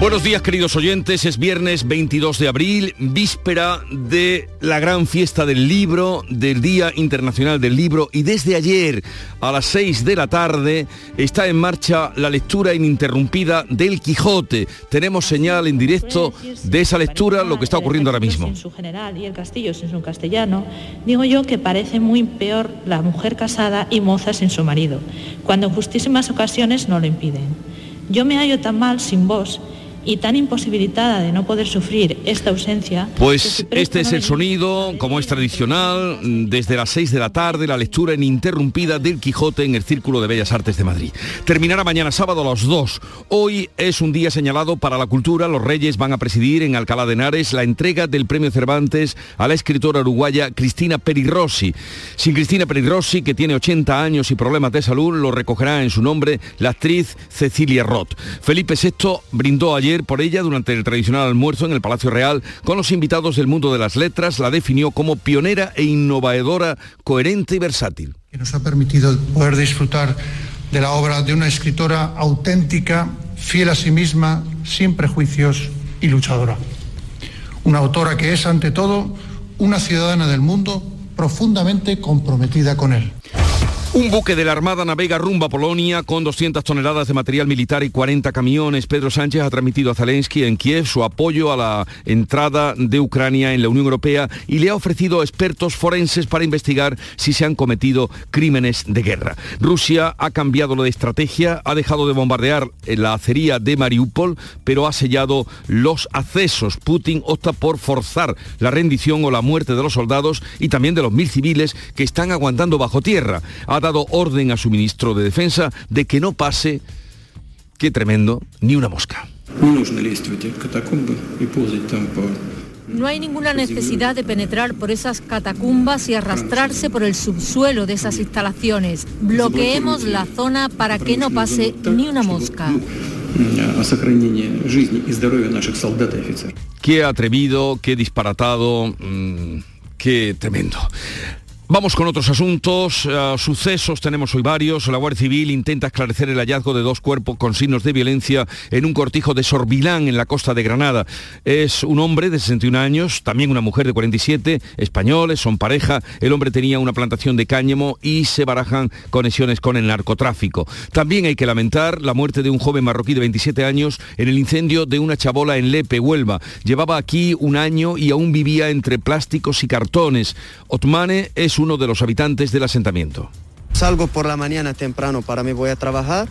Buenos días queridos oyentes, es viernes 22 de abril, víspera de la gran fiesta del libro, del Día Internacional del Libro y desde ayer a las 6 de la tarde está en marcha la lectura ininterrumpida del Quijote. Tenemos señal en directo de esa lectura, lo que está ocurriendo ahora mismo. En su general y el castillo en su castellano, digo yo que parece muy peor la mujer casada y moza sin su marido, cuando en justísimas ocasiones no lo impiden. Yo me hallo tan mal sin vos y tan imposibilitada de no poder sufrir esta ausencia. Pues este es el sonido, como es tradicional, desde las 6 de la tarde, la lectura ininterrumpida del Quijote en el Círculo de Bellas Artes de Madrid. Terminará mañana sábado a las 2. Hoy es un día señalado para la cultura. Los Reyes van a presidir en Alcalá de Henares la entrega del Premio Cervantes a la escritora uruguaya Cristina Perirossi. Sin Cristina Perirossi, que tiene 80 años y problemas de salud, lo recogerá en su nombre la actriz Cecilia Roth. Felipe VI brindó ayer por ella durante el tradicional almuerzo en el Palacio Real con los invitados del mundo de las letras, la definió como pionera e innovadora, coherente y versátil. Que nos ha permitido poder disfrutar de la obra de una escritora auténtica, fiel a sí misma, sin prejuicios y luchadora. Una autora que es, ante todo, una ciudadana del mundo profundamente comprometida con él. Un buque de la Armada navega rumbo a Polonia con 200 toneladas de material militar y 40 camiones. Pedro Sánchez ha transmitido a Zelensky en Kiev su apoyo a la entrada de Ucrania en la Unión Europea y le ha ofrecido expertos forenses para investigar si se han cometido crímenes de guerra. Rusia ha cambiado la estrategia, ha dejado de bombardear la acería de Mariupol, pero ha sellado los accesos. Putin opta por forzar la rendición o la muerte de los soldados y también de los mil civiles que están aguantando bajo tierra dado orden a su ministro de Defensa de que no pase, qué tremendo, ni una mosca. No hay ninguna necesidad de penetrar por esas catacumbas y arrastrarse por el subsuelo de esas instalaciones. Bloqueemos la zona para que no pase ni una mosca. Qué atrevido, qué disparatado, mm, qué tremendo. Vamos con otros asuntos. Uh, sucesos tenemos hoy varios. La Guardia Civil intenta esclarecer el hallazgo de dos cuerpos con signos de violencia en un cortijo de Sorbilán, en la costa de Granada. Es un hombre de 61 años, también una mujer de 47, españoles, son pareja. El hombre tenía una plantación de cáñamo y se barajan conexiones con el narcotráfico. También hay que lamentar la muerte de un joven marroquí de 27 años en el incendio de una chabola en Lepe, Huelva. Llevaba aquí un año y aún vivía entre plásticos y cartones. Otmane es uno de los habitantes del asentamiento. Salgo por la mañana temprano para mí voy a trabajar,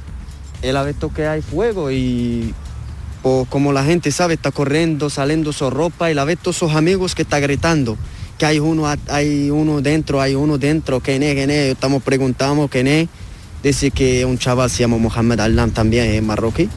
el visto que hay fuego y como la gente sabe está corriendo, saliendo su ropa y la todos sus amigos que está gritando que hay uno, hay uno dentro, hay uno dentro, que es, que estamos preguntando quién es, dice que un chaval se llama Mohamed Alam también es marroquí.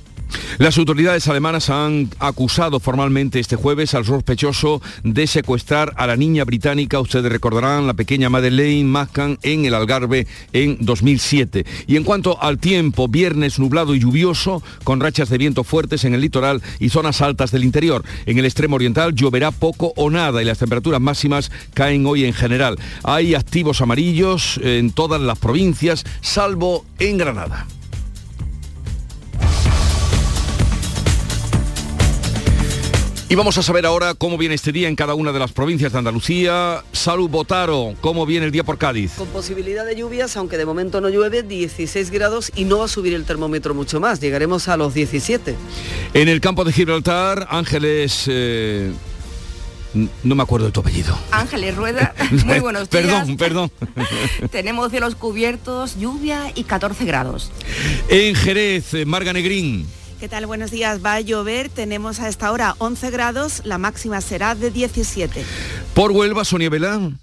Las autoridades alemanas han acusado formalmente este jueves al sospechoso de secuestrar a la niña británica, ustedes recordarán, la pequeña Madeleine Mascan en el Algarve en 2007. Y en cuanto al tiempo, viernes nublado y lluvioso, con rachas de viento fuertes en el litoral y zonas altas del interior. En el extremo oriental lloverá poco o nada y las temperaturas máximas caen hoy en general. Hay activos amarillos en todas las provincias, salvo en Granada. Y vamos a saber ahora cómo viene este día en cada una de las provincias de Andalucía. Salud Botaro, ¿cómo viene el día por Cádiz? Con posibilidad de lluvias, aunque de momento no llueve, 16 grados y no va a subir el termómetro mucho más, llegaremos a los 17. En el campo de Gibraltar, Ángeles... Eh, no me acuerdo de tu apellido. Ángeles Rueda, muy buenos días. Perdón, perdón. Tenemos cielos cubiertos, lluvia y 14 grados. En Jerez, Marga Negrín. ¿Qué tal? Buenos días. Va a llover. Tenemos a esta hora 11 grados. La máxima será de 17. Por Huelva, Sonia Belán.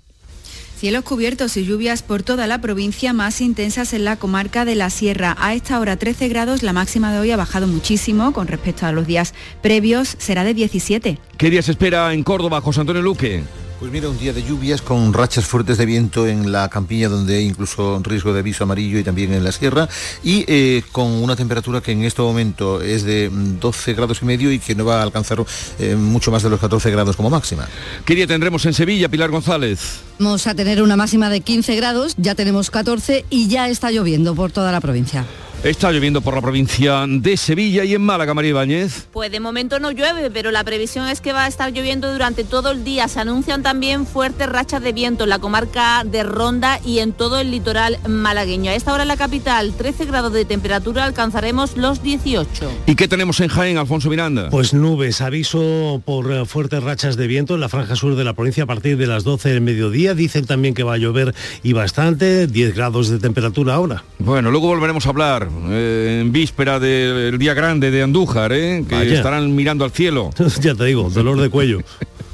Cielos cubiertos y lluvias por toda la provincia, más intensas en la comarca de la Sierra. A esta hora 13 grados, la máxima de hoy ha bajado muchísimo con respecto a los días previos, será de 17. ¿Qué días espera en Córdoba, José Antonio Luque? Pues mira, un día de lluvias con rachas fuertes de viento en la campiña donde hay incluso riesgo de aviso amarillo y también en la sierra y eh, con una temperatura que en este momento es de 12 grados y medio y que no va a alcanzar eh, mucho más de los 14 grados como máxima. ¿Qué día tendremos en Sevilla, Pilar González? Vamos a tener una máxima de 15 grados, ya tenemos 14 y ya está lloviendo por toda la provincia. Está lloviendo por la provincia de Sevilla y en Málaga, María Ibáñez. Pues de momento no llueve, pero la previsión es que va a estar lloviendo durante todo el día. Se anuncian también fuertes rachas de viento en la comarca de Ronda y en todo el litoral malagueño. A esta hora en la capital, 13 grados de temperatura, alcanzaremos los 18. ¿Y qué tenemos en Jaén, Alfonso Miranda? Pues nubes, aviso por eh, fuertes rachas de viento en la franja sur de la provincia a partir de las 12 del mediodía. Dicen también que va a llover y bastante, 10 grados de temperatura ahora. Bueno, luego volveremos a hablar eh, en víspera del día grande de Andújar, ¿eh? que Vaya. estarán mirando al cielo. ya te digo, dolor de cuello.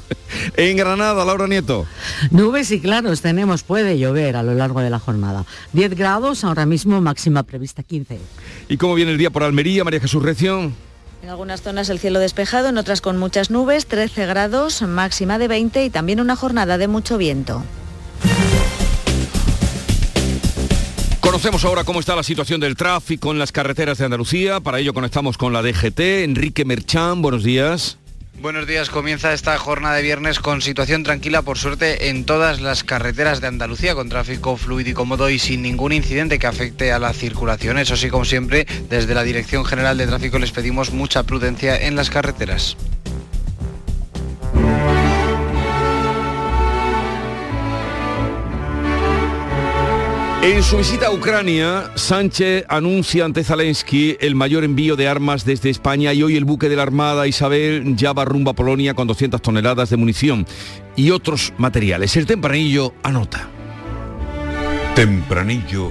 en Granada, Laura Nieto. Nubes y claros tenemos, puede llover a lo largo de la jornada. 10 grados, ahora mismo máxima prevista 15. ¿Y cómo viene el día por Almería, María Jesús Recio? En algunas zonas el cielo despejado, en otras con muchas nubes, 13 grados, máxima de 20 y también una jornada de mucho viento. Conocemos ahora cómo está la situación del tráfico en las carreteras de Andalucía. Para ello conectamos con la DGT. Enrique Merchán, buenos días. Buenos días, comienza esta jornada de viernes con situación tranquila por suerte en todas las carreteras de Andalucía con tráfico fluido y cómodo y sin ningún incidente que afecte a la circulación. Eso sí, como siempre, desde la Dirección General de Tráfico les pedimos mucha prudencia en las carreteras. En su visita a Ucrania, Sánchez anuncia ante Zelensky el mayor envío de armas desde España y hoy el buque de la Armada Isabel ya va rumbo a Polonia con 200 toneladas de munición y otros materiales. El tempranillo anota. Tempranillo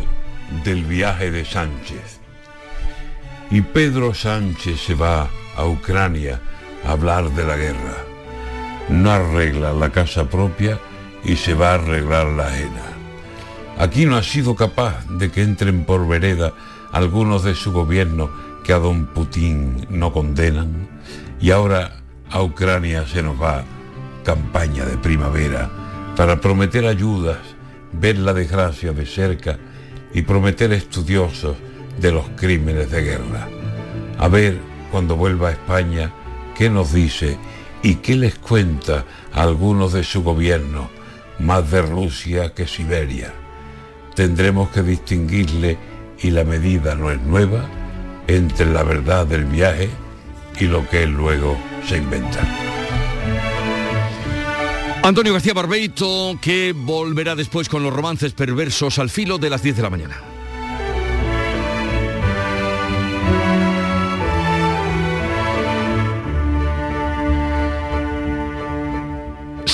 del viaje de Sánchez. Y Pedro Sánchez se va a Ucrania a hablar de la guerra. No arregla la casa propia y se va a arreglar la ajena. Aquí no ha sido capaz de que entren por vereda algunos de su gobierno que a don Putin no condenan. Y ahora a Ucrania se nos va campaña de primavera para prometer ayudas, ver la desgracia de cerca y prometer estudiosos de los crímenes de guerra. A ver, cuando vuelva a España, qué nos dice y qué les cuenta a algunos de su gobierno, más de Rusia que Siberia tendremos que distinguirle, y la medida no es nueva, entre la verdad del viaje y lo que él luego se inventa. Antonio García Barbeito, que volverá después con los romances perversos al filo de las 10 de la mañana.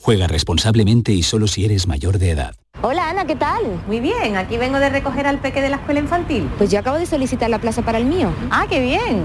Juega responsablemente y solo si eres mayor de edad. Hola Ana, ¿qué tal? Muy bien, aquí vengo de recoger al peque de la escuela infantil. Pues yo acabo de solicitar la plaza para el mío. Ah, qué bien.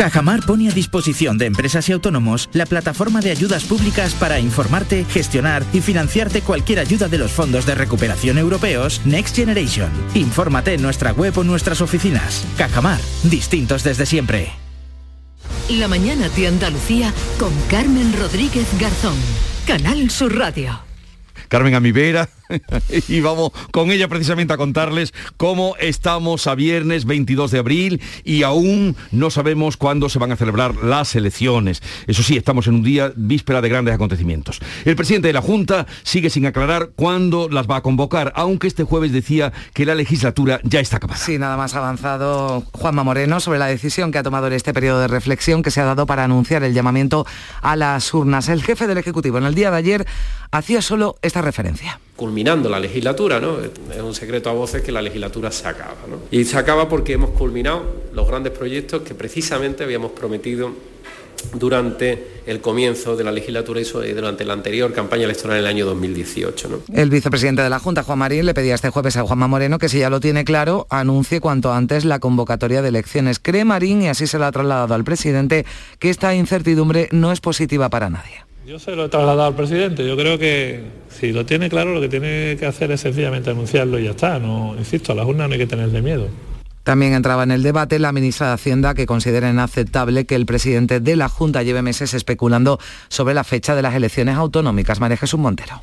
Cajamar pone a disposición de empresas y autónomos la plataforma de ayudas públicas para informarte, gestionar y financiarte cualquier ayuda de los fondos de recuperación europeos Next Generation. Infórmate en nuestra web o nuestras oficinas. Cajamar, distintos desde siempre. La mañana de Andalucía con Carmen Rodríguez Garzón. Canal Sur Radio. Carmen Amivera, y vamos con ella precisamente a contarles cómo estamos a viernes 22 de abril y aún no sabemos cuándo se van a celebrar las elecciones. Eso sí, estamos en un día víspera de grandes acontecimientos. El presidente de la Junta sigue sin aclarar cuándo las va a convocar, aunque este jueves decía que la legislatura ya está acabada. Sí, nada más avanzado Juanma Moreno sobre la decisión que ha tomado en este periodo de reflexión que se ha dado para anunciar el llamamiento a las urnas. El jefe del Ejecutivo en el día de ayer hacía solo esta referencia culminando la legislatura, ¿no? Es un secreto a voces que la legislatura se acaba, ¿no? Y se acaba porque hemos culminado los grandes proyectos que precisamente habíamos prometido durante el comienzo de la legislatura y durante la anterior campaña electoral en el año 2018. El vicepresidente de la Junta, Juan Marín, le pedía este jueves a Juanma Moreno que si ya lo tiene claro, anuncie cuanto antes la convocatoria de elecciones. Cree Marín, y así se lo ha trasladado al presidente, que esta incertidumbre no es positiva para nadie. Yo se lo he trasladado al presidente. Yo creo que si lo tiene claro, lo que tiene que hacer es sencillamente anunciarlo y ya está. No, insisto, a las urnas no hay que tenerle miedo. También entraba en el debate la ministra de Hacienda que considera inaceptable que el presidente de la Junta lleve meses especulando sobre la fecha de las elecciones autonómicas. María Jesús Montero.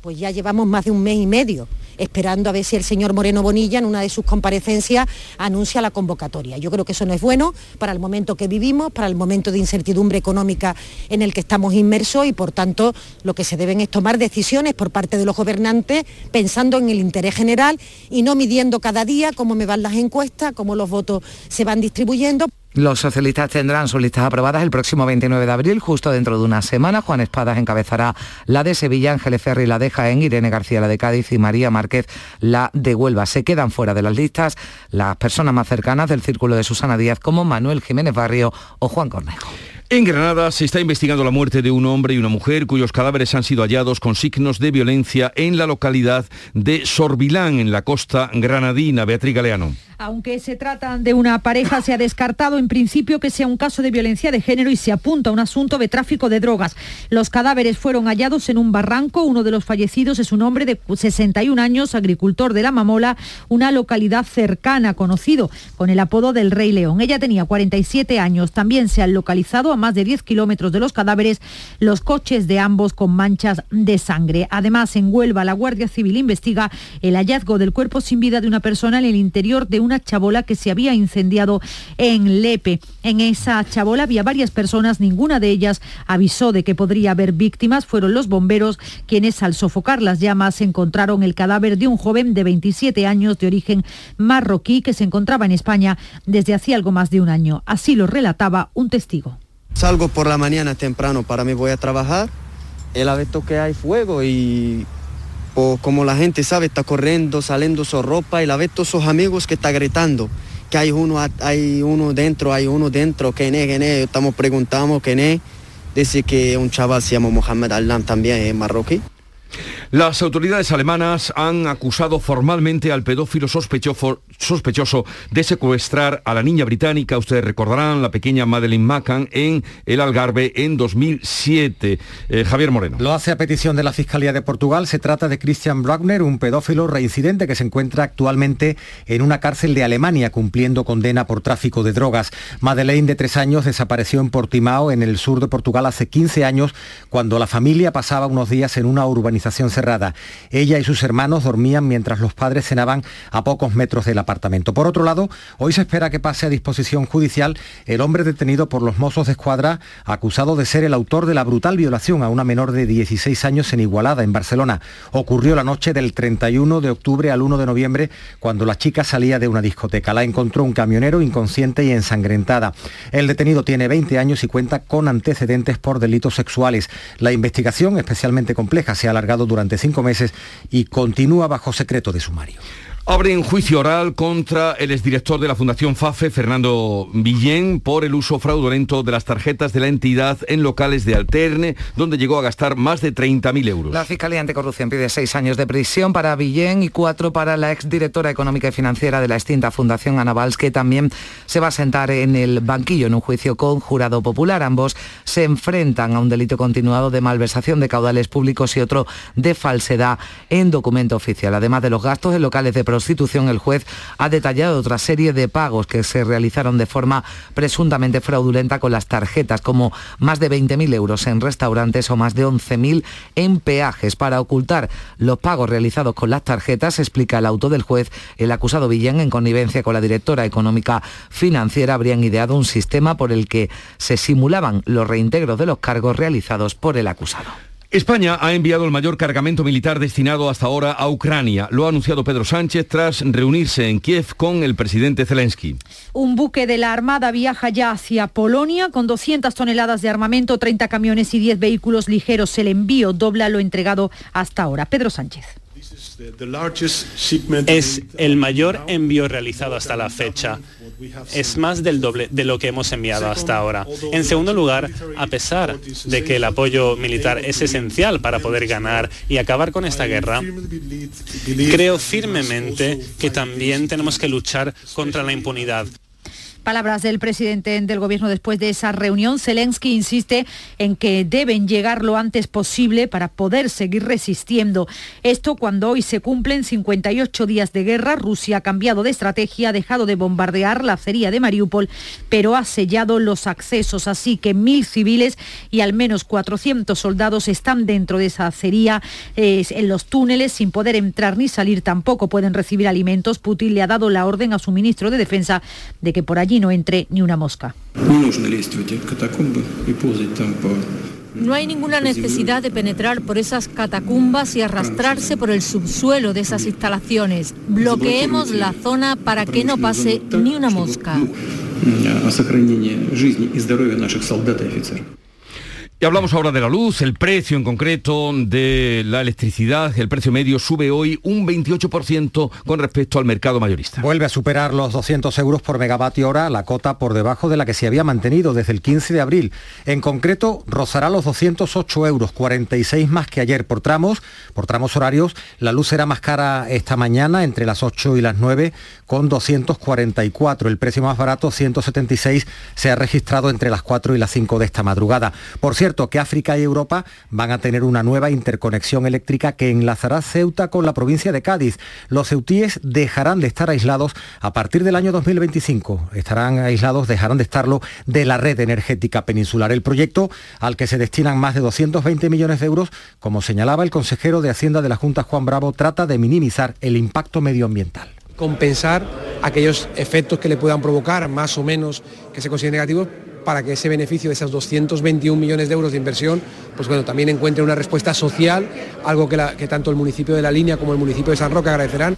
Pues ya llevamos más de un mes y medio esperando a ver si el señor Moreno Bonilla en una de sus comparecencias anuncia la convocatoria. Yo creo que eso no es bueno para el momento que vivimos, para el momento de incertidumbre económica en el que estamos inmersos y por tanto lo que se deben es tomar decisiones por parte de los gobernantes pensando en el interés general y no midiendo cada día cómo me van las encuestas, cómo los votos se van distribuyendo. Los socialistas tendrán sus listas aprobadas el próximo 29 de abril, justo dentro de una semana. Juan Espadas encabezará la de Sevilla, Ángeles Ferri la de Jaén, Irene García la de Cádiz y María Márquez la de Huelva. Se quedan fuera de las listas las personas más cercanas del círculo de Susana Díaz como Manuel Jiménez Barrio o Juan Cornejo. En Granada se está investigando la muerte de un hombre y una mujer cuyos cadáveres han sido hallados con signos de violencia en la localidad de Sorbilán, en la costa granadina. Beatriz Galeano. Aunque se trata de una pareja, se ha descartado en principio que sea un caso de violencia de género y se apunta a un asunto de tráfico de drogas. Los cadáveres fueron hallados en un barranco. Uno de los fallecidos es un hombre de 61 años, agricultor de La Mamola, una localidad cercana, conocido con el apodo del Rey León. Ella tenía 47 años. También se han localizado más de 10 kilómetros de los cadáveres los coches de ambos con manchas de sangre. Además, en Huelva, la Guardia Civil investiga el hallazgo del cuerpo sin vida de una persona en el interior de una chabola que se había incendiado en Lepe. En esa chabola había varias personas, ninguna de ellas avisó de que podría haber víctimas. Fueron los bomberos quienes al sofocar las llamas encontraron el cadáver de un joven de 27 años de origen marroquí que se encontraba en España desde hacía algo más de un año. Así lo relataba un testigo. Salgo por la mañana temprano para mí voy a trabajar. El visto que hay fuego y pues, como la gente sabe, está corriendo, saliendo su ropa y la todos sus amigos que está gritando. Que hay uno, hay uno dentro, hay uno dentro, que es, que Estamos preguntando quién es. Dice que un chaval se llama Mohamed Allam también, es marroquí. Las autoridades alemanas han acusado formalmente al pedófilo sospechoso, de secuestrar a la niña británica, ustedes recordarán, la pequeña Madeleine Macan, en el Algarve en 2007. Eh, Javier Moreno. Lo hace a petición de la Fiscalía de Portugal. Se trata de Christian Bruckner, un pedófilo reincidente que se encuentra actualmente en una cárcel de Alemania cumpliendo condena por tráfico de drogas. Madeleine, de tres años, desapareció en Portimao, en el sur de Portugal, hace 15 años, cuando la familia pasaba unos días en una urbanización cerrada. Ella y sus hermanos dormían mientras los padres cenaban a pocos metros del apartamento. Por otro lado, hoy se espera que pase a disposición judicial el hombre detenido por los mozos de escuadra acusado de ser el autor de la brutal violación a una menor de 16 años en Igualada, en Barcelona. Ocurrió la noche del 31 de octubre al 1 de noviembre cuando la chica salía de una discoteca. La encontró un camionero inconsciente y ensangrentada. El detenido tiene 20 años y cuenta con antecedentes por delitos sexuales. La investigación, especialmente compleja, se ha alargado durante cinco meses y continúa bajo secreto de sumario. Abren juicio oral contra el exdirector de la Fundación FAFE, Fernando Villén, por el uso fraudulento de las tarjetas de la entidad en locales de Alterne, donde llegó a gastar más de 30.000 euros. La Fiscalía Anticorrupción pide seis años de prisión para Villén y cuatro para la exdirectora económica y financiera de la extinta Fundación Ana que también se va a sentar en el banquillo en un juicio con jurado popular. Ambos se enfrentan a un delito continuado de malversación de caudales públicos y otro de falsedad en documento oficial. Además de los gastos en locales de el juez ha detallado otra serie de pagos que se realizaron de forma presuntamente fraudulenta con las tarjetas, como más de 20.000 euros en restaurantes o más de 11.000 en peajes. Para ocultar los pagos realizados con las tarjetas, explica el auto del juez, el acusado Villán, en connivencia con la directora económica financiera, habrían ideado un sistema por el que se simulaban los reintegros de los cargos realizados por el acusado. España ha enviado el mayor cargamento militar destinado hasta ahora a Ucrania. Lo ha anunciado Pedro Sánchez tras reunirse en Kiev con el presidente Zelensky. Un buque de la Armada viaja ya hacia Polonia con 200 toneladas de armamento, 30 camiones y 10 vehículos ligeros. El envío dobla lo entregado hasta ahora. Pedro Sánchez. Es el mayor envío realizado hasta la fecha. Es más del doble de lo que hemos enviado hasta ahora. En segundo lugar, a pesar de que el apoyo militar es esencial para poder ganar y acabar con esta guerra, creo firmemente que también tenemos que luchar contra la impunidad. Palabras del presidente del gobierno después de esa reunión. Zelensky insiste en que deben llegar lo antes posible para poder seguir resistiendo. Esto cuando hoy se cumplen 58 días de guerra. Rusia ha cambiado de estrategia, ha dejado de bombardear la acería de Mariupol, pero ha sellado los accesos. Así que mil civiles y al menos 400 soldados están dentro de esa acería, en los túneles, sin poder entrar ni salir. Tampoco pueden recibir alimentos. Putin le ha dado la orden a su ministro de Defensa de que por allí no entre ni una mosca. No hay ninguna necesidad de penetrar por esas catacumbas y arrastrarse por el subsuelo de esas instalaciones. Bloqueemos la zona para que no pase ni una mosca. Y hablamos ahora de la luz, el precio en concreto de la electricidad, el precio medio sube hoy un 28% con respecto al mercado mayorista. Vuelve a superar los 200 euros por megavatio hora, la cota por debajo de la que se había mantenido desde el 15 de abril. En concreto, rozará los 208 euros, 46 más que ayer por tramos. Por tramos horarios, la luz será más cara esta mañana, entre las 8 y las 9, con 244. El precio más barato, 176, se ha registrado entre las 4 y las 5 de esta madrugada. Por cierto, cierto que África y Europa van a tener una nueva interconexión eléctrica que enlazará Ceuta con la provincia de Cádiz. Los ceutíes dejarán de estar aislados a partir del año 2025. Estarán aislados, dejarán de estarlo de la red energética peninsular. El proyecto, al que se destinan más de 220 millones de euros, como señalaba el consejero de Hacienda de la Junta, Juan Bravo, trata de minimizar el impacto medioambiental compensar aquellos efectos que le puedan provocar más o menos que se consideren negativos para que ese beneficio de esos 221 millones de euros de inversión, pues bueno, también encuentre una respuesta social, algo que, que tanto el municipio de La Línea como el municipio de San Roque agradecerán.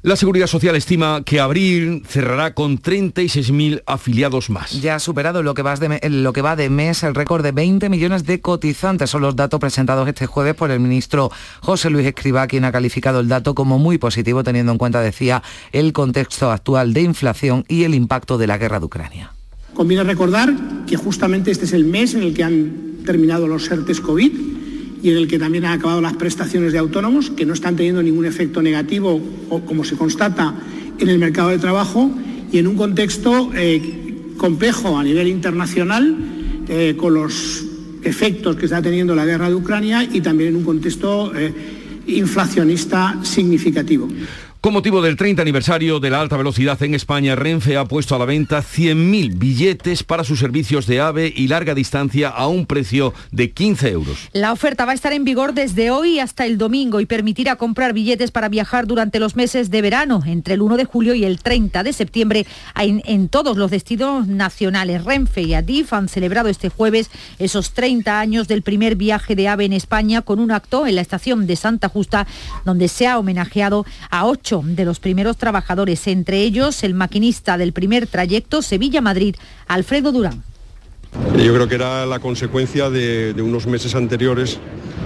La Seguridad Social estima que abril cerrará con 36.000 afiliados más. Ya ha superado lo que, va de, lo que va de mes el récord de 20 millones de cotizantes. Son los datos presentados este jueves por el ministro José Luis Escribá, quien ha calificado el dato como muy positivo, teniendo en cuenta, decía, el contexto actual de inflación y el impacto de la guerra de Ucrania. Conviene recordar que justamente este es el mes en el que han terminado los ERTES COVID y en el que también han acabado las prestaciones de autónomos, que no están teniendo ningún efecto negativo, como se constata, en el mercado de trabajo y en un contexto eh, complejo a nivel internacional, eh, con los efectos que está teniendo la guerra de Ucrania y también en un contexto eh, inflacionista significativo. Con motivo del 30 aniversario de la alta velocidad en España, Renfe ha puesto a la venta 100.000 billetes para sus servicios de AVE y larga distancia a un precio de 15 euros. La oferta va a estar en vigor desde hoy hasta el domingo y permitirá comprar billetes para viajar durante los meses de verano, entre el 1 de julio y el 30 de septiembre, en, todos los destinos nacionales. Renfe y Adif han celebrado este jueves esos 30 años del primer viaje de AVE en España con un acto en la estación de Santa Justa, donde se ha homenajeado a ocho de los primeros trabajadores, entre ellos el maquinista del primer trayecto Sevilla-Madrid, Alfredo Durán. Yo creo que era la consecuencia de, unos meses anteriores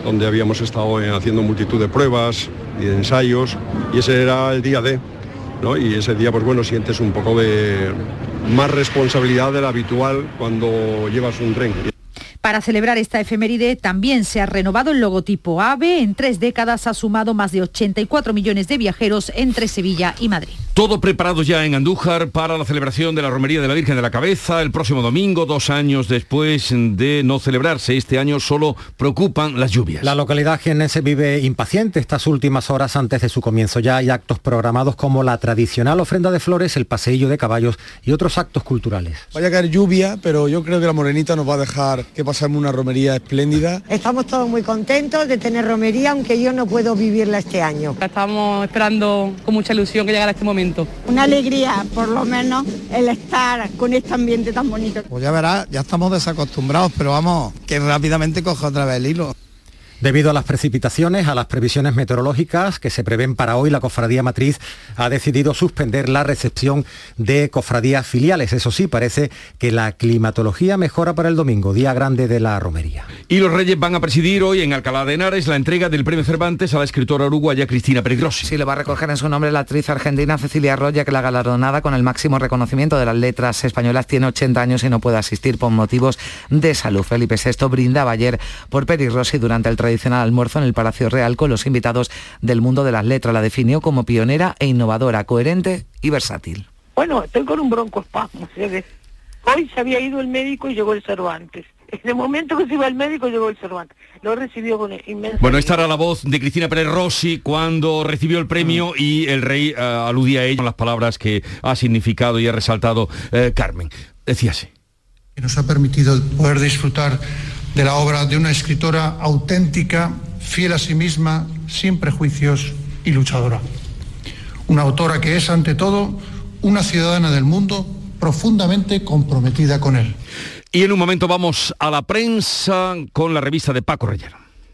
donde habíamos estado eh, haciendo multitud de pruebas y de ensayos y ese era el día de, ¿no? Y ese día, pues bueno, sientes un poco de más responsabilidad de la habitual cuando llevas un tren. Para celebrar esta efeméride también se ha renovado el logotipo AVE. En tres décadas ha sumado más de 84 millones de viajeros entre Sevilla y Madrid. Todo preparado ya en Andújar para la celebración de la Romería de la Virgen de la Cabeza el próximo domingo, dos años después de no celebrarse. Este año solo preocupan las lluvias. La localidad jiennense vive impaciente estas últimas horas antes de su comienzo. Ya hay actos programados como la tradicional ofrenda de flores, el paseillo de caballos y otros actos culturales. Vaya a caer lluvia, pero yo creo que la Morenita nos va a dejar que pasemos una romería espléndida. Estamos todos muy contentos de tener romería, aunque yo no puedo vivirla este año. Estamos esperando con mucha ilusión que llegara este momento. Una alegría, por lo menos, el estar con este ambiente tan bonito. Pues ya verás, ya estamos desacostumbrados, pero vamos, que rápidamente coja otra vez el hilo. Debido a las precipitaciones, a las previsiones meteorológicas que se prevén para hoy, la Cofradía Matriz ha decidido suspender la recepción de cofradías filiales. Eso sí, parece que la climatología mejora para el domingo, día grande de la romería. Y los Reyes van a presidir hoy en Alcalá de Henares la entrega del premio Cervantes a la escritora uruguaya Cristina Peligrosi. Sí, le va a recoger en su nombre la actriz argentina Cecilia Roya, que la galardonada con el máximo reconocimiento de las letras españolas tiene 80 años y no puede asistir por motivos de salud. Felipe VI brindaba ayer por Peligrosi durante el tradicional almuerzo en el Palacio Real con los invitados del mundo de las letras. La definió como pionera e innovadora, coherente y versátil. Bueno, estoy con un broncoespasmo. Hoy se había ido el médico y llegó el Cervantes. En el momento que se iba el médico llegó el Cervantes. Lo recibió con inmensa... Bueno, esta era la voz de Cristina Pérez Rossi cuando recibió el premio mm. y el rey uh, aludía a ella con las palabras que ha significado y ha resaltado uh, Carmen. Decíase. Que nos ha permitido poder disfrutar de la obra de una escritora auténtica, fiel a sí misma, sin prejuicios y luchadora. Una autora que es, ante todo, una ciudadana del mundo profundamente comprometida con él. Y en un momento vamos a la prensa con la revista de Paco Reyero.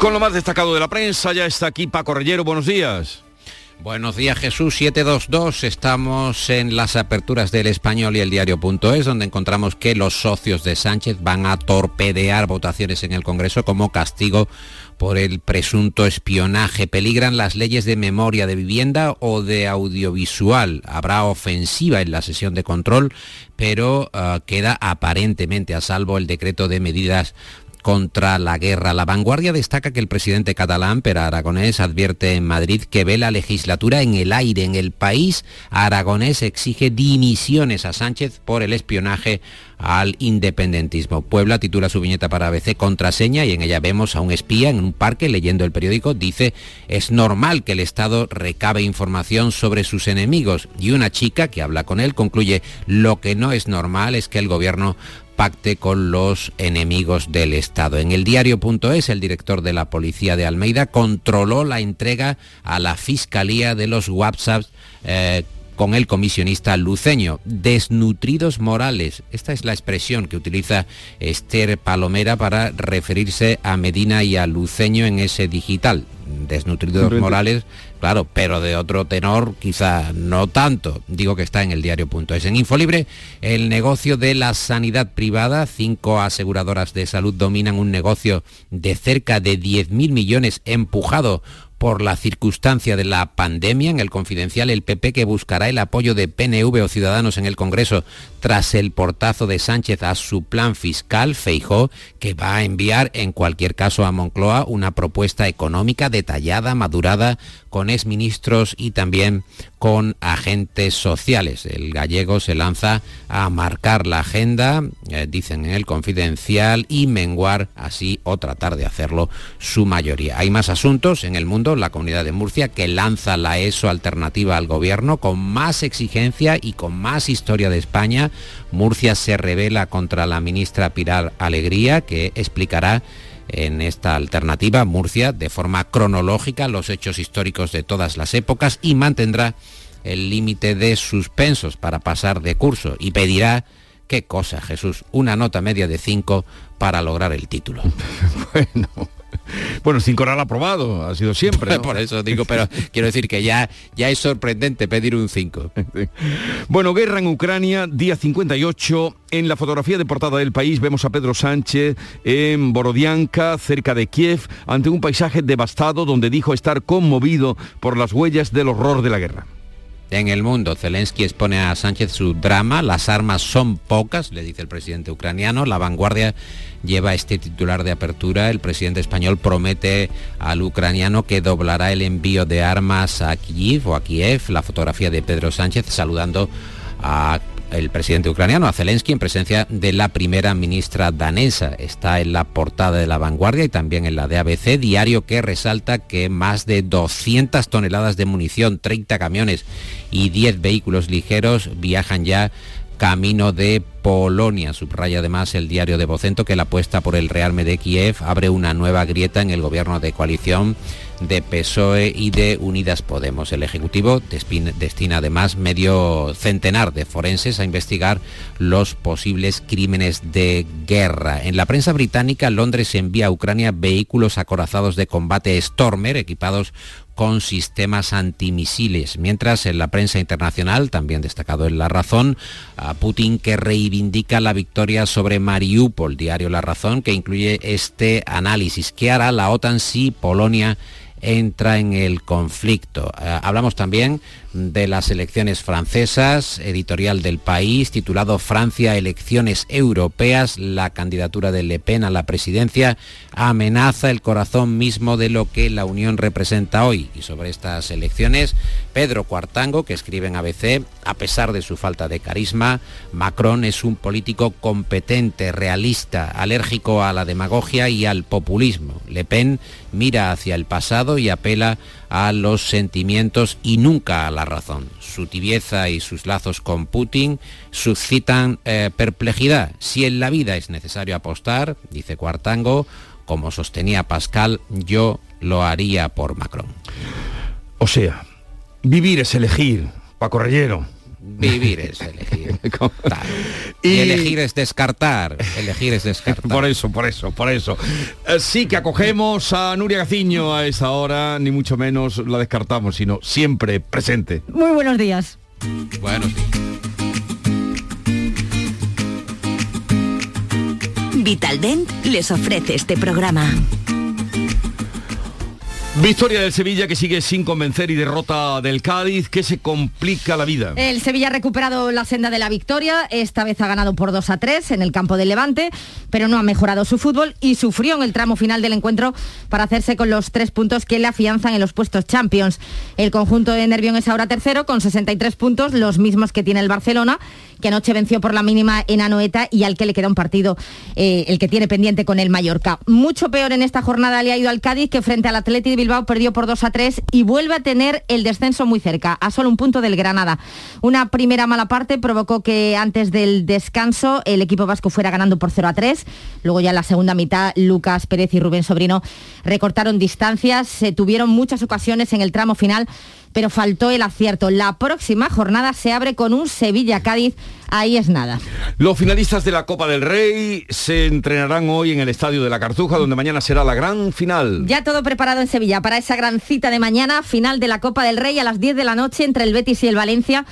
Con lo más destacado de la prensa, ya está aquí Paco Reyero, buenos días. Buenos días Jesús 722, estamos en las aperturas del español y el diario.es donde encontramos que los socios de Sánchez van a torpedear votaciones en el Congreso como castigo por el presunto espionaje. Peligran las leyes de memoria de vivienda o de audiovisual. Habrá ofensiva en la sesión de control, pero uh, queda aparentemente a salvo el decreto de medidas contra la guerra. La vanguardia destaca que el presidente catalán, Pera Aragonés, advierte en Madrid que ve la legislatura en el aire. En el país, Aragonés exige dimisiones a Sánchez por el espionaje al independentismo. Puebla titula su viñeta para ABC contraseña y en ella vemos a un espía en un parque leyendo el periódico. Dice, es normal que el Estado recabe información sobre sus enemigos. Y una chica que habla con él concluye, lo que no es normal es que el gobierno pacte con los enemigos del Estado. En el diario.es, el director de la Policía de Almeida controló la entrega a la Fiscalía de los WhatsApp eh, con el comisionista luceño. Desnutridos morales. Esta es la expresión que utiliza Esther Palomera para referirse a Medina y a Luceño en ese digital. Desnutridos morales, claro, pero de otro tenor quizá no tanto. Digo que está en el diario.es. En Infolibre, el negocio de la sanidad privada, cinco aseguradoras de salud dominan un negocio de cerca de 10.000 millones empujado por la circunstancia de la pandemia. En el confidencial, el PP que buscará el apoyo de PNV o Ciudadanos en el Congreso tras el portazo de Sánchez a su plan fiscal, Feijó, que va a enviar en cualquier caso a Moncloa una propuesta económica detallada, madurada, con exministros y también con agentes sociales. El gallego se lanza a marcar la agenda, eh, dicen en el confidencial, y menguar así o tratar de hacerlo su mayoría. Hay más asuntos en el mundo, la comunidad de Murcia, que lanza la ESO alternativa al gobierno con más exigencia y con más historia de España. Murcia se revela contra la ministra Pilar Alegría, que explicará en esta alternativa, Murcia, de forma cronológica, los hechos históricos de todas las épocas y mantendrá el límite de suspensos para pasar de curso y pedirá, qué cosa Jesús, una nota media de 5 para lograr el título. bueno. Bueno, cinco era aprobado, ha sido siempre. Por eso digo, pero quiero decir que ya, ya es sorprendente pedir un 5. bueno, guerra en Ucrania, día 58. En la fotografía de portada del país vemos a Pedro Sánchez en Borodianka, cerca de Kiev, ante un paisaje devastado donde dijo estar conmovido por las huellas del horror de la guerra. En el mundo, Zelensky expone a Sánchez su drama, las armas son pocas, le dice el presidente ucraniano, la vanguardia lleva este titular de apertura, el presidente español promete al ucraniano que doblará el envío de armas a Kiev o a Kiev, la fotografía de Pedro Sánchez saludando a el presidente ucraniano, a Zelensky, en presencia de la primera ministra danesa. Está en la portada de La Vanguardia y también en la de ABC, diario que resalta que más de 200 toneladas de munición, 30 camiones y 10 vehículos ligeros viajan ya camino de Polonia. Subraya además el diario de Vocento que la apuesta por el rearme de Kiev abre una nueva grieta en el gobierno de coalición de PSOE y de Unidas Podemos. El Ejecutivo destina además medio centenar de forenses a investigar los posibles crímenes de guerra. En la prensa británica, Londres envía a Ucrania vehículos acorazados de combate Stormer equipados con sistemas antimisiles, mientras en la prensa internacional, también destacado en La Razón, a Putin que reivindica la victoria sobre Mariupol, diario La Razón, que incluye este análisis. ¿Qué hará la OTAN si Polonia entra en el conflicto. Eh, hablamos también de las elecciones francesas, editorial del país, titulado Francia, elecciones europeas, la candidatura de Le Pen a la presidencia amenaza el corazón mismo de lo que la Unión representa hoy. Y sobre estas elecciones, Pedro Cuartango, que escribe en ABC, a pesar de su falta de carisma, Macron es un político competente, realista, alérgico a la demagogia y al populismo. Le Pen mira hacia el pasado y apela a los sentimientos y nunca a la razón. Su tibieza y sus lazos con Putin suscitan eh, perplejidad. Si en la vida es necesario apostar, dice Cuartango, como sostenía Pascal, yo lo haría por Macron. O sea, vivir es elegir, Paco Rellero. Vivir es elegir. y... elegir es descartar. Elegir es descartar. Por eso, por eso, por eso. Eh, sí que acogemos a Nuria Gaciño a esa hora, ni mucho menos la descartamos, sino siempre presente. Muy buenos días. Buenos días. Vitaldent les ofrece este programa. Victoria del Sevilla que sigue sin convencer y derrota del Cádiz que se complica la vida. El Sevilla ha recuperado la senda de la victoria, esta vez ha ganado por 2 a 3 en el campo del Levante, pero no ha mejorado su fútbol y sufrió en el tramo final del encuentro para hacerse con los tres puntos que le afianzan en los puestos Champions. El conjunto de Nervión es ahora tercero con 63 puntos, los mismos que tiene el Barcelona que anoche venció por la mínima en Anoeta y al que le queda un partido, eh, el que tiene pendiente con el Mallorca. Mucho peor en esta jornada le ha ido al Cádiz, que frente al Atleti de Bilbao perdió por 2 a 3 y vuelve a tener el descenso muy cerca, a solo un punto del Granada. Una primera mala parte provocó que antes del descanso el equipo vasco fuera ganando por 0 a 3. Luego ya en la segunda mitad, Lucas Pérez y Rubén Sobrino recortaron distancias, se tuvieron muchas ocasiones en el tramo final pero faltó el acierto. La próxima jornada se abre con un Sevilla-Cádiz. Ahí es nada. Los finalistas de la Copa del Rey se entrenarán hoy en el Estadio de la Cartuja, donde mañana será la gran final. Ya todo preparado en Sevilla para esa gran cita de mañana, final de la Copa del Rey a las 10 de la noche entre el Betis y el Valencia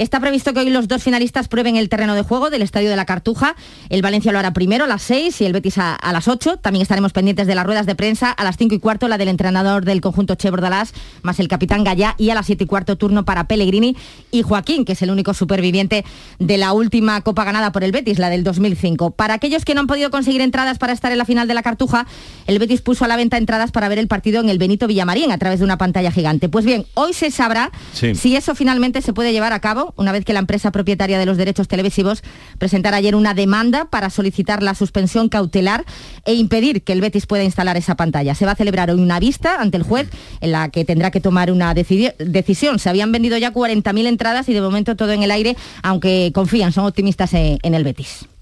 Está previsto que hoy los dos finalistas prueben el terreno de juego del Estadio de la Cartuja. El Valencia lo hará primero a las 6 y el Betis a, a las 8. También estaremos pendientes de las ruedas de prensa a las 5 y cuarto, la del entrenador del conjunto Che Bordalás, más el capitán Gallá y a las 7 y cuarto turno para Pellegrini y Joaquín, que es el único superviviente de la última copa ganada por el Betis, la del 2005. Para aquellos que no han podido conseguir entradas para estar en la final de la Cartuja, el Betis puso a la venta entradas para ver el partido en el Benito Villamarín a través de una pantalla gigante. Pues bien, hoy se sabrá Sí. si eso finalmente se puede llevar a cabo una vez que la empresa propietaria de los derechos televisivos presentara ayer una demanda para solicitar la suspensión cautelar e impedir que el Betis pueda instalar esa pantalla. Se va a celebrar hoy una vista ante el juez en la que tendrá que tomar una decisión. Se habían vendido ya 40.000 entradas y de momento todo en el aire, aunque confían, son optimistas en, en el Betis.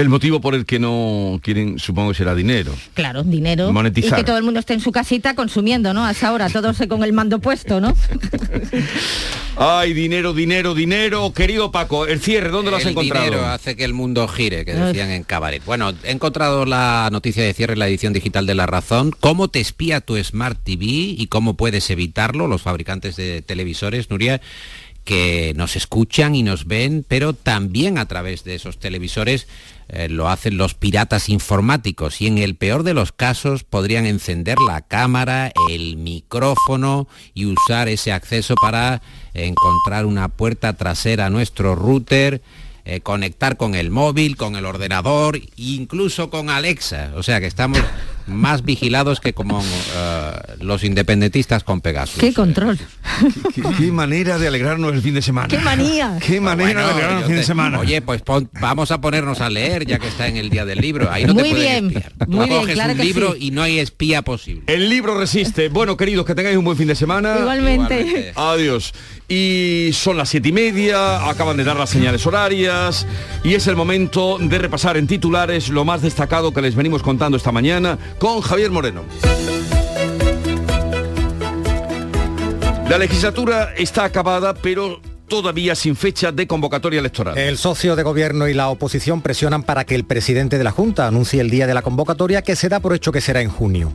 El motivo por el que no quieren, supongo que será dinero. Claro, dinero. Monetizar. Y que todo el mundo esté en su casita consumiendo, ¿no? A esa hora, todos con el mando puesto, ¿no? Ay, dinero, dinero, dinero. Querido Paco, el cierre, ¿dónde lo has el encontrado? dinero hace que el mundo gire, que decían en Cabaret. Bueno, he encontrado la noticia de cierre en la edición digital de La Razón. ¿Cómo te espía tu Smart TV y cómo puedes evitarlo? Los fabricantes de televisores, Nuria, que nos escuchan y nos ven, pero también a través de esos televisores eh, lo hacen los piratas informáticos y en el peor de los casos podrían encender la cámara, el micrófono y usar ese acceso para encontrar una puerta trasera a nuestro router, eh, conectar con el móvil, con el ordenador, incluso con Alexa. O sea que estamos más vigilados que como eh, los independentistas con Pegasus. ¡Qué control! ¿Qué, qué manera de alegrarnos el fin de semana. ¡Qué manía! Qué manera de alegrarnos el fin de semana. Oye, pues pon- vamos a ponernos a leer ya que está en el día del libro. Ahí no Muy te pueden bien, espiar. Tú muy bien, coges claro un que libro sí. y no hay espía posible. El libro resiste. Bueno, queridos, que tengáis un buen fin de semana. Igualmente. Igualmente. Adiós. Y son las siete y media, acaban de dar las señales horarias y es el momento de repasar en titulares lo más destacado que les venimos contando esta mañana con Javier Moreno. La legislatura está acabada, pero todavía sin fecha de convocatoria electoral. El socio de gobierno y la oposición presionan para que el presidente de la Junta anuncie el día de la convocatoria que se da por hecho que será en junio.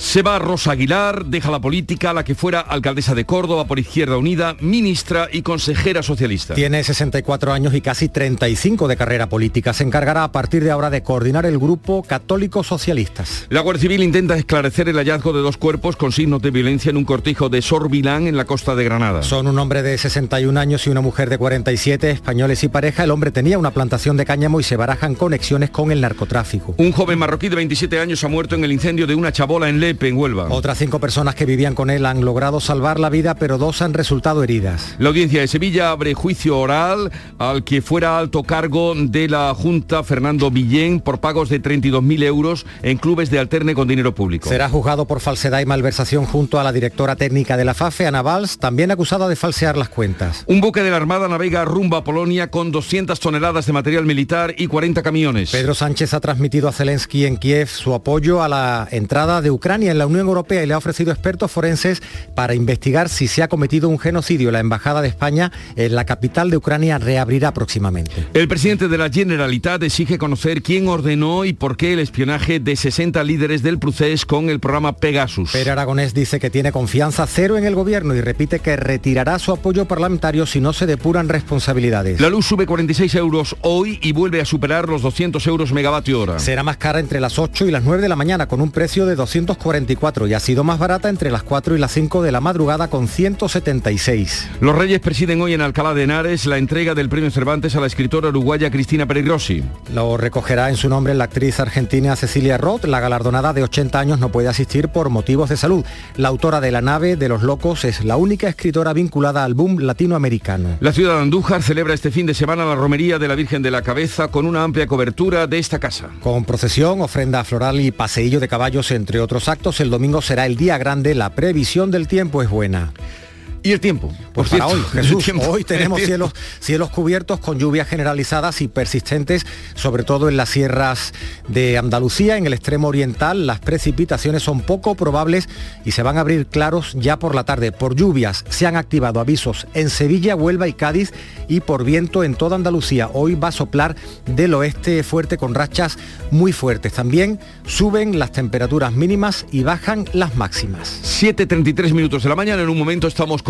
Se va Rosa Aguilar, deja la política, la que fuera alcaldesa de Córdoba por Izquierda Unida, ministra y consejera socialista. Tiene 64 años y casi 35 de carrera política. Se encargará a partir de ahora de coordinar el grupo Católicos Socialistas. La Guardia Civil intenta esclarecer el hallazgo de dos cuerpos con signos de violencia en un cortijo de Sorbilán en la costa de Granada. Son un hombre de 61 años y una mujer de 47, españoles y pareja. El hombre tenía una plantación de cáñamo y se barajan conexiones con el narcotráfico. Un joven marroquí de 27 años ha muerto en el incendio de una chabola en Lepe, en Huelva. Otras cinco personas que vivían con él han logrado salvar la vida, pero dos han resultado heridas. La audiencia de Sevilla abre juicio oral al que fuera alto cargo de la Junta, Fernando Villén, por pagos de 32.000 euros en clubes de alterne con dinero público. Será juzgado por falsedad y malversación junto a la directora técnica de la FAFE, Ana Valls, también acusada de falsear las cuentas. Un buque de la Armada navega rumbo a Polonia con 200 toneladas de material militar y 40 camiones. Pedro Sánchez ha transmitido a Zelensky en Kiev su apoyo a la entrada de Ucrania en la Unión Europea y le ha ofrecido expertos forenses para investigar si se ha cometido un genocidio. La Embajada de España en la capital de Ucrania reabrirá próximamente. El presidente de la Generalitat exige conocer quién ordenó y por qué el espionaje de 60 líderes del procés con el programa Pegasus. Pere Aragonés dice que tiene confianza cero en el gobierno y repite que retirará su apoyo parlamentario si no se depuran responsabilidades. La luz sube 46 euros hoy y vuelve a superar los 200 euros megavatio hora. Será más cara entre las 8 y las 9 de la mañana con un precio de 244 y ha sido más barata entre las 4 y las 5 de la madrugada con 176. Los Reyes presiden hoy en Alcalá de Henares la entrega del premio Cervantes a la escritora uruguaya Cristina Peregrossi. Lo recogerá en su nombre la actriz argentina Cecilia Roth. La galardonada de 80 años no puede asistir por motivos de salud. La autora de La nave de los locos es la única escritora vinculada al boom latinoamericano. La ciudad de Andújar celebra este fin de semana la romería de la Virgen de la Cabeza con una amplia cobertura de esta casa. Con procesión, ofrenda floral y paseillo de caballos, entre otros actos, el domingo será el día grande. La previsión del tiempo es buena. ¿Y el tiempo? Pues Por para cierto, hoy, Jesús, hoy tenemos cielos, cielos cubiertos con lluvias generalizadas y persistentes, sobre todo en las sierras de Andalucía, en el extremo oriental. Las precipitaciones son poco probables y se van a abrir claros ya por la tarde. Por lluvias se han activado avisos en Sevilla, Huelva y Cádiz y por viento en toda Andalucía. Hoy va a soplar del oeste fuerte con rachas muy fuertes. También suben las temperaturas mínimas y bajan las máximas. 7.33 minutos de la mañana, en un momento estamos con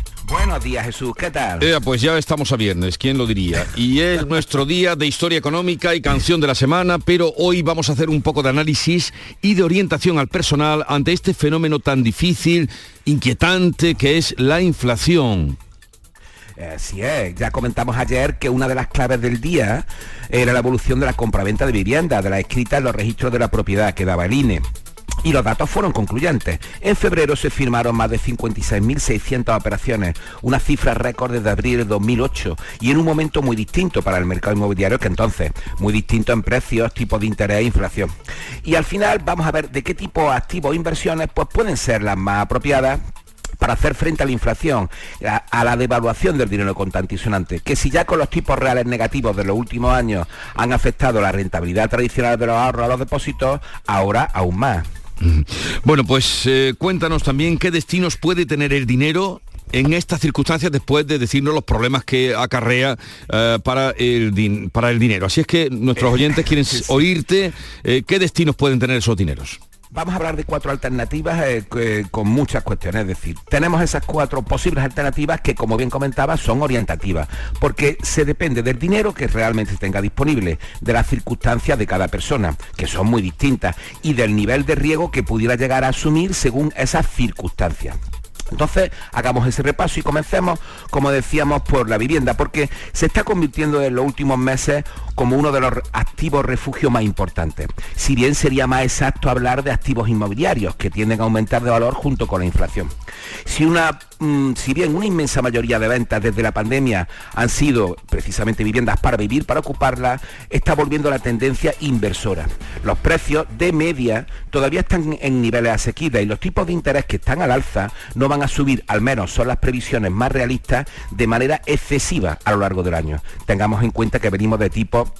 Buenos días, Jesús. ¿Qué tal? Eh, pues ya estamos a viernes, ¿quién lo diría? Y es nuestro día de historia económica y canción de la semana, pero hoy vamos a hacer un poco de análisis y de orientación al personal ante este fenómeno tan difícil, inquietante, que es la inflación. Así es, ya comentamos ayer que una de las claves del día era la evolución de la compraventa de vivienda, de la escrita en los registros de la propiedad que daba el INE. Y los datos fueron concluyentes. En febrero se firmaron más de 56.600 operaciones, una cifra récord desde abril de 2008 y en un momento muy distinto para el mercado inmobiliario que entonces, muy distinto en precios, tipos de interés e inflación. Y al final vamos a ver de qué tipo de activos e inversiones pues pueden ser las más apropiadas para hacer frente a la inflación, a, la devaluación del dinero sonante, que si ya con los tipos reales negativos de los últimos años han afectado la rentabilidad tradicional de los ahorros a los depósitos, ahora aún más. Bueno, pues eh, cuéntanos también qué destinos puede tener el dinero en estas circunstancias después de decirnos los problemas que acarrea eh, para, el para el dinero. Así es que nuestros oyentes quieren oírte eh, qué destinos pueden tener esos dineros. Vamos a hablar de cuatro alternativas eh, con muchas cuestiones, es decir, tenemos esas cuatro posibles alternativas que, como bien comentaba, son orientativas, porque se depende del dinero que realmente tenga disponible, de las circunstancias de cada persona, que son muy distintas, y del nivel de riesgo que pudiera llegar a asumir según esas circunstancias. Entonces, hagamos ese repaso y comencemos, como decíamos, por la vivienda, porque se está convirtiendo en los últimos meses como uno de los activos refugio más importantes. Si bien sería más exacto hablar de activos inmobiliarios, que tienden a aumentar de valor junto con la inflación. Si, una, mmm, si bien una inmensa mayoría de ventas desde la pandemia han sido precisamente viviendas para vivir, para ocuparlas, está volviendo la tendencia inversora. Los precios de media todavía están en niveles asequibles y los tipos de interés que están al alza no van a subir, al menos son las previsiones más realistas, de manera excesiva a lo largo del año. Tengamos en cuenta que venimos de tipos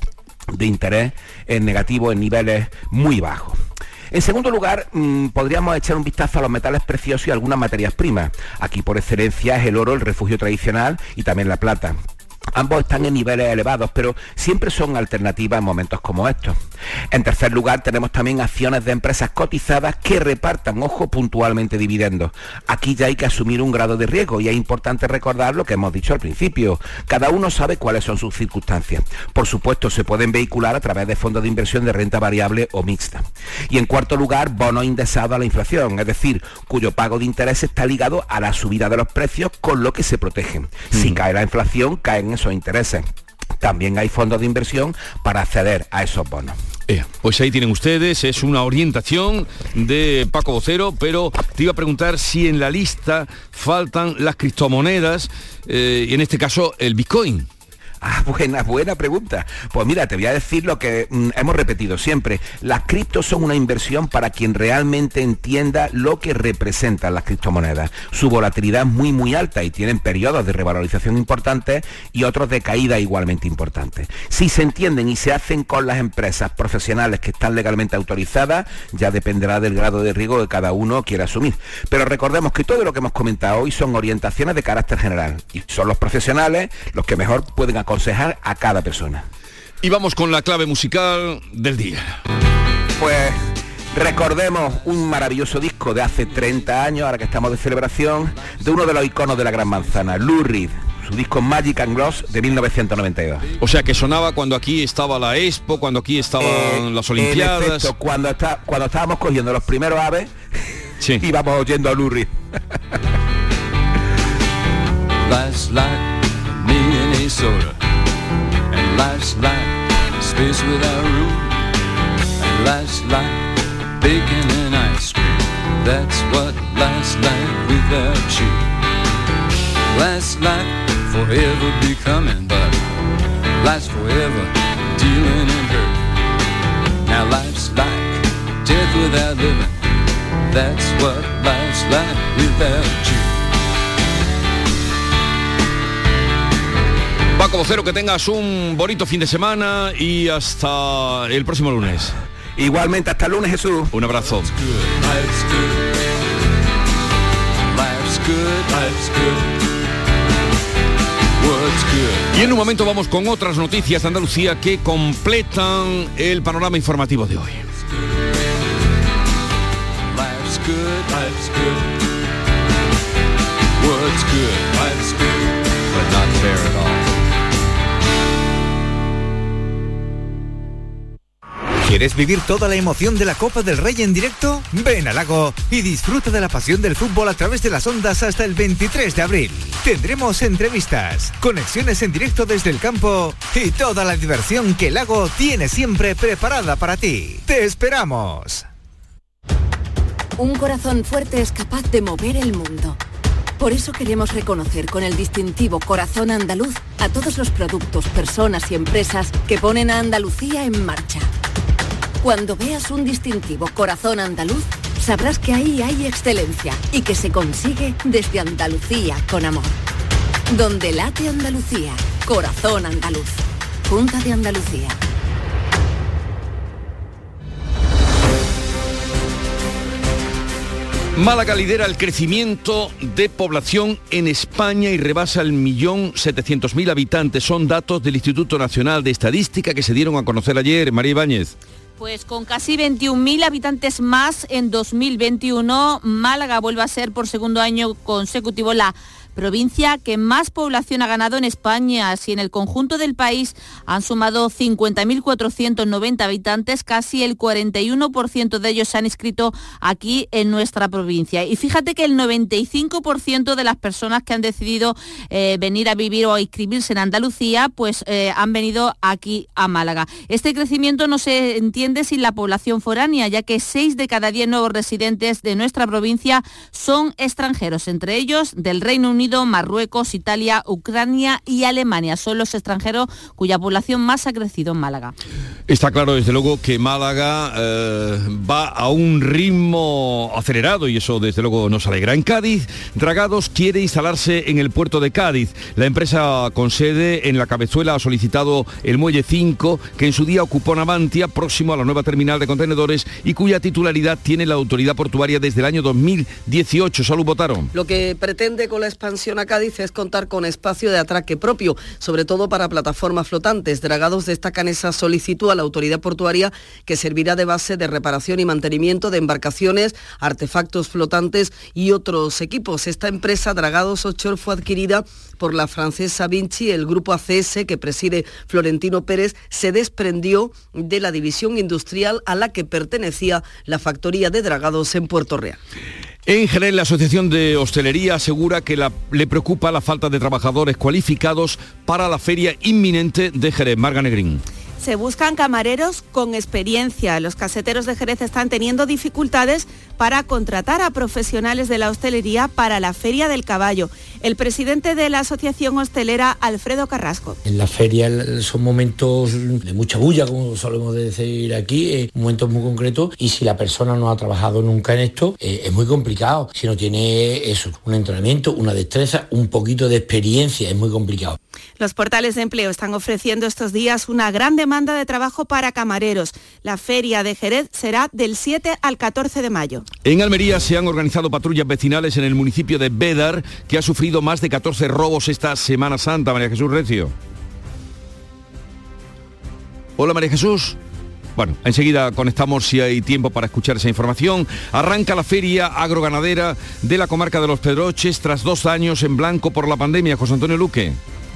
de interés en negativo en niveles muy bajos. En segundo lugar, mmm, podríamos echar un vistazo a los metales preciosos y algunas materias primas. Aquí por excelencia es el oro, el refugio tradicional y también la plata. Ambos están en niveles elevados, pero siempre son alternativas en momentos como estos. En tercer lugar, tenemos también acciones de empresas cotizadas que repartan, ojo, puntualmente dividendos. Aquí ya hay que asumir un grado de riesgo y es importante recordar lo que hemos dicho al principio. Cada uno sabe cuáles son sus circunstancias. Por supuesto, se pueden vehicular a través de fondos de inversión de renta variable o mixta. Y en cuarto lugar, bonos indexados a la inflación, es decir, cuyo pago de interés está ligado a la subida de los precios con lo que se protegen. Si cae la inflación, caen esos intereses. También hay fondos de inversión para acceder a esos bonos. Eh, pues ahí tienen ustedes, es una orientación de Paco Vocero, pero te iba a preguntar si en la lista faltan las criptomonedas, eh, y en este caso el Bitcoin. Ah, buena, buena pregunta. Pues mira, te voy a decir lo que mm, hemos repetido siempre. Las criptos son una inversión para quien realmente entienda lo que representan las criptomonedas. Su volatilidad es muy, muy alta y tienen periodos de revalorización importantes y otros de caída igualmente importantes. Si se entienden y se hacen con las empresas profesionales que están legalmente autorizadas, ya dependerá del grado de riesgo que cada uno quiera asumir. Pero recordemos que todo lo que hemos comentado hoy son orientaciones de carácter general y son los profesionales los que mejor pueden aconsejar a cada persona. Y vamos con la clave musical del día. Pues recordemos un maravilloso disco de hace 30 años, ahora que estamos de celebración, de uno de los iconos de la Gran Manzana, Lou Reed, su disco Magic and Gloss de 1992. O sea que sonaba cuando aquí estaba la Expo, cuando aquí estaban Eh, las en Olimpiadas. efecto, cuando, está, cuando estábamos cogiendo los primeros aves, íbamos oyendo a Lou Reed. And life's like space without room. And life's like bacon and ice cream. That's what life's like without you. Life's like forever becoming, but life's forever dealing in hurt. Now life's like death without living. That's what life's like without you. Paco Vocero, que tengas un bonito fin de semana y hasta el próximo lunes. Igualmente, hasta el lunes, Jesús. Un abrazo. Y en un momento vamos con otras noticias de Andalucía que completan el panorama informativo de hoy. Life's good. Life's good. What's good? Life's good. But not fair at all. ¿Quieres vivir toda la emoción de la Copa del Rey en directo? Ven al lago y disfruta de la pasión del fútbol a través de las ondas hasta el 23 de abril. Tendremos entrevistas, conexiones en directo desde el campo y toda la diversión que el lago tiene siempre preparada para ti. ¡Te esperamos! Un corazón fuerte es capaz de mover el mundo. Por eso queremos reconocer con el distintivo Corazón Andaluz a todos los productos, personas y empresas que ponen a Andalucía en marcha. Cuando veas un distintivo Corazón Andaluz, sabrás que ahí hay excelencia y que se consigue desde Andalucía con amor. Donde late Andalucía, Corazón Andaluz. Junta de Andalucía. Málaga lidera el crecimiento de población en España y rebasa el millón setecientos mil habitantes. Son datos del Instituto Nacional de Estadística que se dieron a conocer ayer. María Ibáñez. Pues con casi 21.000 habitantes más en 2021, Málaga vuelve a ser por segundo año consecutivo la provincia que más población ha ganado en España. Si en el conjunto del país han sumado 50.490 habitantes, casi el 41% de ellos se han inscrito aquí en nuestra provincia. Y fíjate que el 95% de las personas que han decidido eh, venir a vivir o a inscribirse en Andalucía, pues eh, han venido aquí a Málaga. Este crecimiento no se entiende sin la población foránea, ya que 6 de cada 10 nuevos residentes de nuestra provincia son extranjeros, entre ellos del Reino Unido Marruecos, Italia, Ucrania y Alemania. Son los extranjeros cuya población más ha crecido en Málaga. Está claro, desde luego, que Málaga eh, va a un ritmo acelerado y eso, desde luego, nos alegra. En Cádiz, Dragados quiere instalarse en el puerto de Cádiz. La empresa con sede en la Cabezuela ha solicitado el Muelle 5, que en su día ocupó Navantia, próximo a la nueva terminal de contenedores y cuya titularidad tiene la autoridad portuaria desde el año 2018. Salud, votaron. Lo que pretende con la expansión a Cádiz es contar con espacio de atraque propio, sobre todo para plataformas flotantes. Dragados destacan esa solicitud a la autoridad portuaria que servirá de base de reparación y mantenimiento de embarcaciones, artefactos flotantes y otros equipos. Esta empresa, Dragados Offshore, fue adquirida por la francesa Vinci. El grupo ACS, que preside Florentino Pérez, se desprendió de la división industrial a la que pertenecía la factoría de Dragados en Puerto Real. En Jerez, la Asociación de Hostelería asegura que le preocupa la falta de trabajadores cualificados para la feria inminente de Jerez. Marga Negrín. Se buscan camareros con experiencia. Los caseteros de Jerez están teniendo dificultades para contratar a profesionales de la hostelería para la Feria del Caballo. El presidente de la Asociación Hostelera, Alfredo Carrasco. En la feria son momentos de mucha bulla, como solemos decir aquí, eh, momentos muy concretos y si la persona no ha trabajado nunca en esto, eh, es muy complicado. Si no tiene eso, un entrenamiento, una destreza, un poquito de experiencia, es muy complicado. Los portales de empleo están ofreciendo estos días una gran demanda de trabajo para camareros. La feria de Jerez será del 7 al 14 de mayo. En Almería se han organizado patrullas vecinales en el municipio de Bédar, que ha sufrido más de 14 robos esta Semana Santa. María Jesús Recio. Hola María Jesús. Bueno, enseguida conectamos si hay tiempo para escuchar esa información. Arranca la feria agroganadera de la comarca de los Pedroches tras dos años en blanco por la pandemia. José Antonio Luque.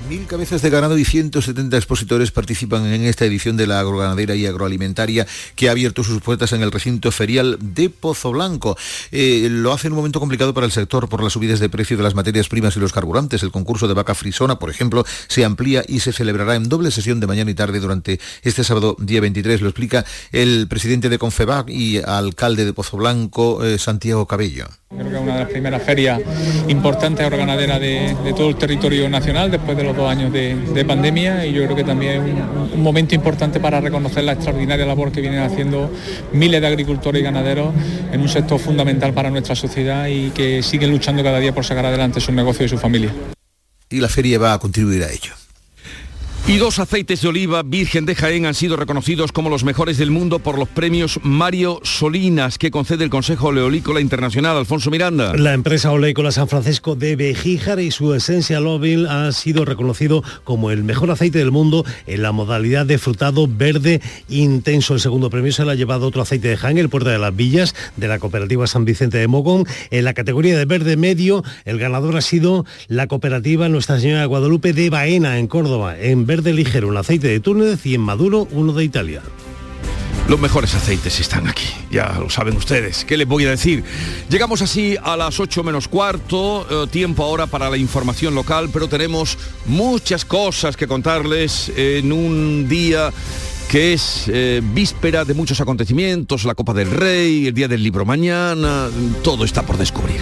Mil cabezas de ganado y 170 expositores participan en esta edición de la agroganadera y agroalimentaria que ha abierto sus puertas en el recinto ferial de Pozo Blanco. Eh, lo hace en un momento complicado para el sector por las subidas de precio de las materias primas y los carburantes. El concurso de vaca frisona, por ejemplo, se amplía y se celebrará en doble sesión de mañana y tarde durante este sábado día 23. Lo explica el presidente de Confebac y alcalde de Pozo Blanco, eh, Santiago Cabello. Creo que es una de las primeras ferias importantes agroganadera de, de todo el territorio nacional después de los dos años de, de pandemia y yo creo que también es un, un, momento importante para reconocer la extraordinaria labor que vienen haciendo miles de agricultores y ganaderos en un sector fundamental para nuestra sociedad y que siguen luchando cada día por sacar adelante su negocio y su familia. Y la feria va a contribuir a ello. Y dos aceites de oliva virgen de Jaén han sido reconocidos como los mejores del mundo por los premios Mario Solinas que concede el Consejo Oleolícola Internacional. Alfonso Miranda. La empresa oleícola San Francisco de Bejíjar y su esencia Lovil ha sido reconocido como el mejor aceite del mundo en la modalidad de frutado verde intenso. El segundo premio se lo ha llevado otro aceite de Jaén, el Puerta de las Villas, de la cooperativa San Vicente de Mogón. En la categoría de verde medio, el ganador ha sido la cooperativa Nuestra Señora de Guadalupe de Baena, en Córdoba, ligero, un aceite de Túnez y en maduro uno de Italia. Los mejores aceites están aquí, ya lo saben ustedes. ¿Qué les voy a decir? Llegamos así a las 8 menos cuarto, eh, tiempo ahora para la información local, pero tenemos muchas cosas que contarles en un día que es eh, víspera de muchos acontecimientos, la Copa del Rey, el Día del Libro mañana, todo está por descubrir.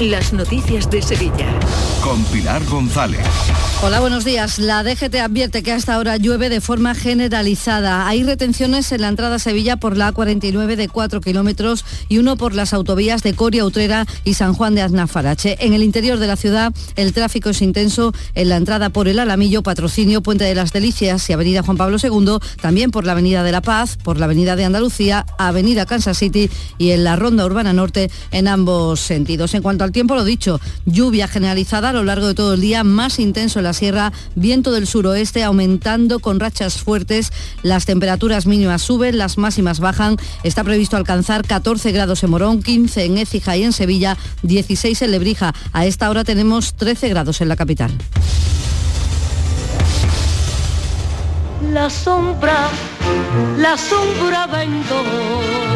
las noticias de Sevilla. Con Pilar González. Hola, buenos días. La DGT advierte que hasta ahora llueve de forma generalizada. Hay retenciones en la entrada a Sevilla por la A49 de 4 kilómetros y uno por las autovías de Coria, Utrera y San Juan de Aznafarache. En el interior de la ciudad el tráfico es intenso en la entrada por el Alamillo, Patrocinio, Puente de las Delicias y Avenida Juan Pablo II, también por la Avenida de la Paz, por la Avenida de Andalucía, Avenida Kansas City y en la Ronda Urbana Norte en ambos sentidos. En cuanto al tiempo, lo dicho, lluvia generalizada a lo largo de todo el día, más intenso en la sierra, viento del suroeste aumentando con rachas fuertes, las temperaturas mínimas suben, las máximas bajan, está previsto alcanzar 14 grados en Morón, 15 en Écija y en Sevilla, 16 en Lebrija. A esta hora tenemos 13 grados en la capital. La sombra, la sombra vengo.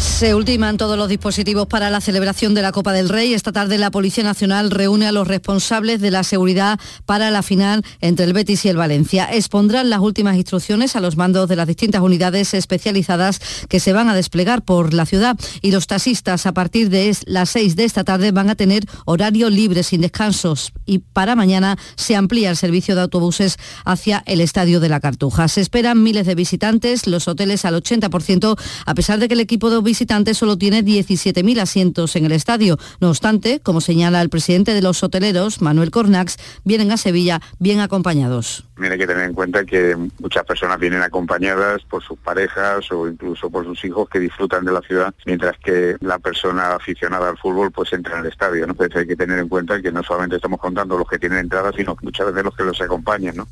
Se ultiman todos los dispositivos para la celebración de la Copa del Rey. Esta tarde la Policía Nacional reúne a los responsables de la seguridad para la final entre el Betis y el Valencia. Expondrán las últimas instrucciones a los mandos de las distintas unidades especializadas que se van a desplegar por la ciudad y los taxistas a partir de las 6 de esta tarde van a tener horario libre sin descansos y para mañana se amplía el servicio de autobuses hacia el Estadio de la Cartuja. Se esperan miles de visitantes, los hoteles al 80% a pesar de que el equipo de visitantes solo tiene 17.000 asientos en el estadio. No obstante, como señala el presidente de los hoteleros, Manuel Cornax, vienen a Sevilla bien acompañados. También hay que tener en cuenta que muchas personas vienen acompañadas por sus parejas o incluso por sus hijos que disfrutan de la ciudad, mientras que la persona aficionada al fútbol pues entra en el estadio. ¿no? Entonces hay que tener en cuenta que no solamente estamos contando los que tienen entradas, sino muchas veces los que los acompañan. ¿no?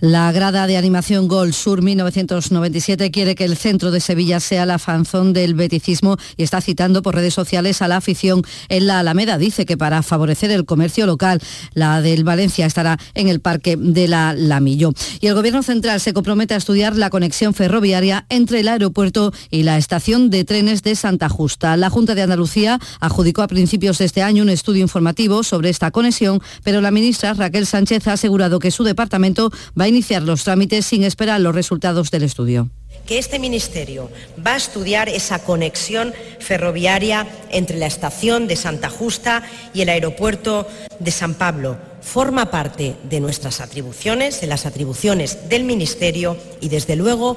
La grada de animación Gol Sur 1997 quiere que el centro de Sevilla sea la fanzón del beticismo y está citando por redes sociales a la afición en la Alameda. Dice que para favorecer el comercio local, la del Valencia estará en el Parque de la Lamillo. Y el Gobierno Central se compromete a estudiar la conexión ferroviaria entre el aeropuerto y la estación de trenes de Santa Justa. La Junta de Andalucía adjudicó a principios de este año un estudio informativo sobre esta conexión, pero la ministra Raquel Sánchez ha asegurado que su departamento va a iniciar los trámites sin esperar los resultados del estudio que este Ministerio va a estudiar esa conexión ferroviaria entre la estación de Santa Justa y el aeropuerto de San Pablo. Forma parte de nuestras atribuciones, de las atribuciones del Ministerio y, desde luego,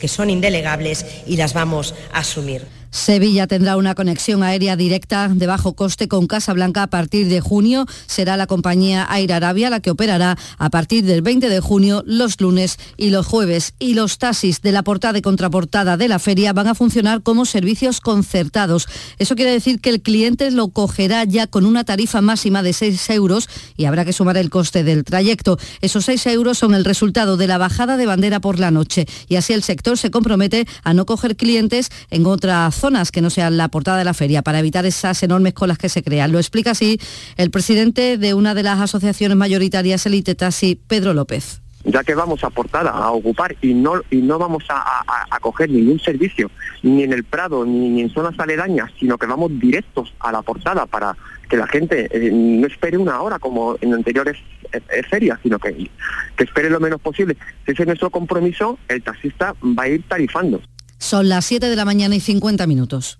que son indelegables y las vamos a asumir. Sevilla tendrá una conexión aérea directa de bajo coste con Casablanca a partir de junio. Será la compañía Air Arabia la que operará a partir del 20 de junio los lunes y los jueves. Y los taxis de la portada y contraportada de la feria van a funcionar como servicios concertados. Eso quiere decir que el cliente lo cogerá ya con una tarifa máxima de 6 euros y habrá que sumar el coste del trayecto. Esos 6 euros son el resultado de la bajada de bandera por la noche y así el sector se compromete a no coger clientes en otra zonas que no sean la portada de la feria para evitar esas enormes colas que se crean. Lo explica así el presidente de una de las asociaciones mayoritarias Elite Taxi, Pedro López ya que vamos a portada a ocupar y no y no vamos a, coger ningún servicio ni en el Prado ni, en zonas aledañas, sino que vamos directos a la portada para que la gente eh, no espere una hora como en anteriores eh, eh, ferias, sino que, que espere lo menos posible. Si ese es nuestro compromiso, el taxista va a ir tarifando. Son las 7 de la mañana y 50 minutos.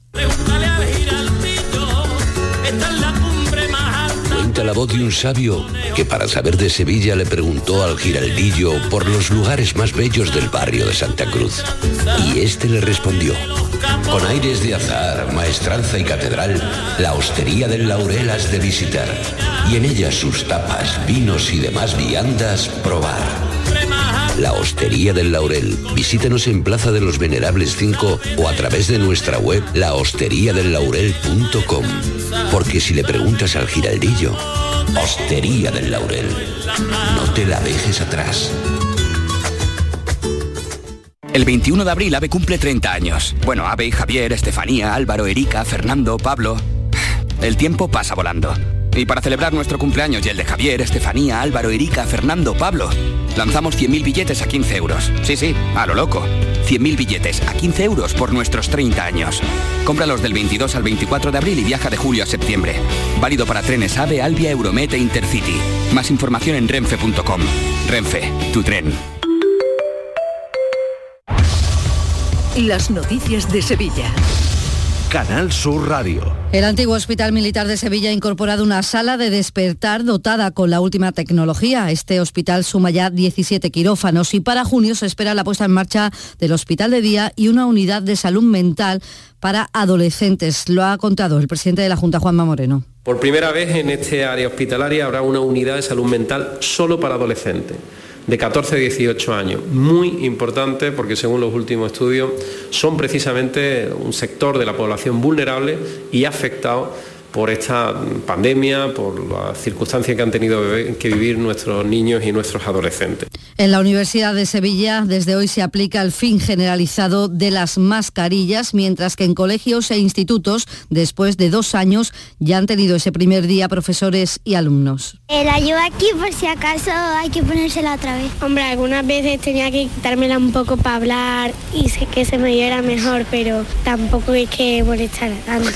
Cuenta la voz de un sabio que para saber de Sevilla le preguntó al giraldillo por los lugares más bellos del barrio de Santa Cruz. Y este le respondió, con aires de azar, maestranza y catedral, la hostería del Laurel has de visitar. Y en ella sus tapas, vinos y demás viandas probar la Hostería del Laurel. Visítanos en Plaza de los Venerables 5 o a través de nuestra web lahosteriadellaurel.com. Porque si le preguntas al giraldillo, Hostería del Laurel, no te la dejes atrás. El 21 de abril AVE cumple 30 años. Bueno, AVE, Javier, Estefanía, Álvaro, Erika, Fernando, Pablo. El tiempo pasa volando. Y para celebrar nuestro cumpleaños y el de Javier, Estefanía, Álvaro, Erika, Fernando, Pablo, lanzamos 100.000 billetes a 15 euros. Sí, sí, a lo loco. 100.000 billetes a 15 euros por nuestros 30 años. Cómpralos del 22 al 24 de abril y viaja de julio a septiembre. Válido para trenes AVE, Albia, Euromete Intercity. Más información en renfe.com. Renfe, tu tren. Las noticias de Sevilla. Canal Sur Radio. El antiguo Hospital Militar de Sevilla ha incorporado una sala de despertar dotada con la última tecnología. Este hospital suma ya 17 quirófanos y para junio se espera la puesta en marcha del hospital de día y una unidad de salud mental para adolescentes. Lo ha contado el presidente de la Junta, Juanma Moreno. Por primera vez en este área hospitalaria habrá una unidad de salud mental solo para adolescentes de 14 a 18 años. Muy importante porque según los últimos estudios son precisamente un sector de la población vulnerable y afectado por esta pandemia, por las circunstancias que han tenido que vivir nuestros niños y nuestros adolescentes. En la Universidad de Sevilla desde hoy se aplica el fin generalizado de las mascarillas, mientras que en colegios e institutos, después de dos años, ya han tenido ese primer día profesores y alumnos. La llevo aquí por si acaso hay que ponérsela otra vez. Hombre, algunas veces tenía que quitármela un poco para hablar y sé que se me diera mejor, pero tampoco es que molestara tanto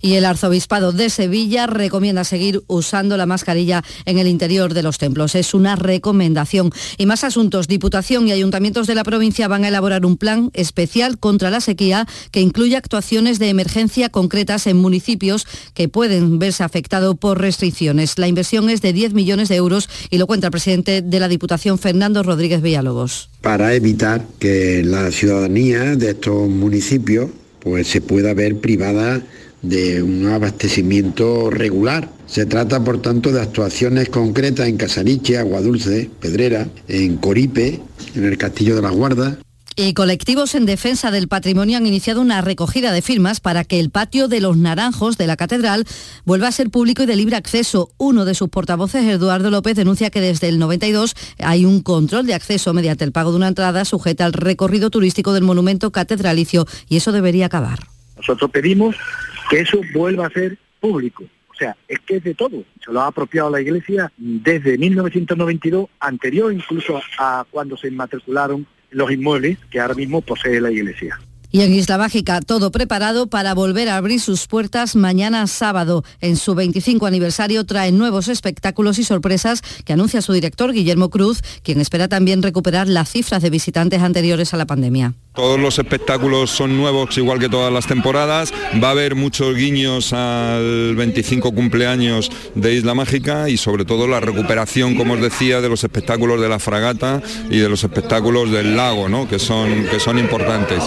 y el arzobispado de Sevilla recomienda seguir usando la mascarilla en el interior de los templos. Es una recomendación. Y más asuntos. Diputación y ayuntamientos de la provincia van a elaborar un plan especial contra la sequía que incluye actuaciones de emergencia concretas en municipios que pueden verse afectados por restricciones. La inversión es de 10 millones de euros y lo cuenta el presidente de la Diputación, Fernando Rodríguez Villalobos. Para evitar que la ciudadanía de estos municipios pues se pueda ver privada de un abastecimiento regular. Se trata, por tanto, de actuaciones concretas en Casariche, Aguadulce, Pedrera, en Coripe, en el Castillo de la Guarda. Y colectivos en defensa del patrimonio han iniciado una recogida de firmas para que el patio de los Naranjos de la Catedral vuelva a ser público y de libre acceso. Uno de sus portavoces, Eduardo López, denuncia que desde el 92 hay un control de acceso mediante el pago de una entrada sujeta al recorrido turístico del monumento catedralicio y eso debería acabar. Nosotros pedimos que eso vuelva a ser público. O sea, es que es de todo. Se lo ha apropiado la Iglesia desde 1992, anterior incluso a cuando se inmatricularon los inmuebles que ahora mismo posee la Iglesia. Y en Isla Mágica, todo preparado para volver a abrir sus puertas mañana sábado. En su 25 aniversario trae nuevos espectáculos y sorpresas que anuncia su director Guillermo Cruz, quien espera también recuperar las cifras de visitantes anteriores a la pandemia. Todos los espectáculos son nuevos, igual que todas las temporadas. Va a haber muchos guiños al 25 cumpleaños de Isla Mágica y sobre todo la recuperación, como os decía, de los espectáculos de la fragata y de los espectáculos del lago, ¿no? que, son, que son importantes.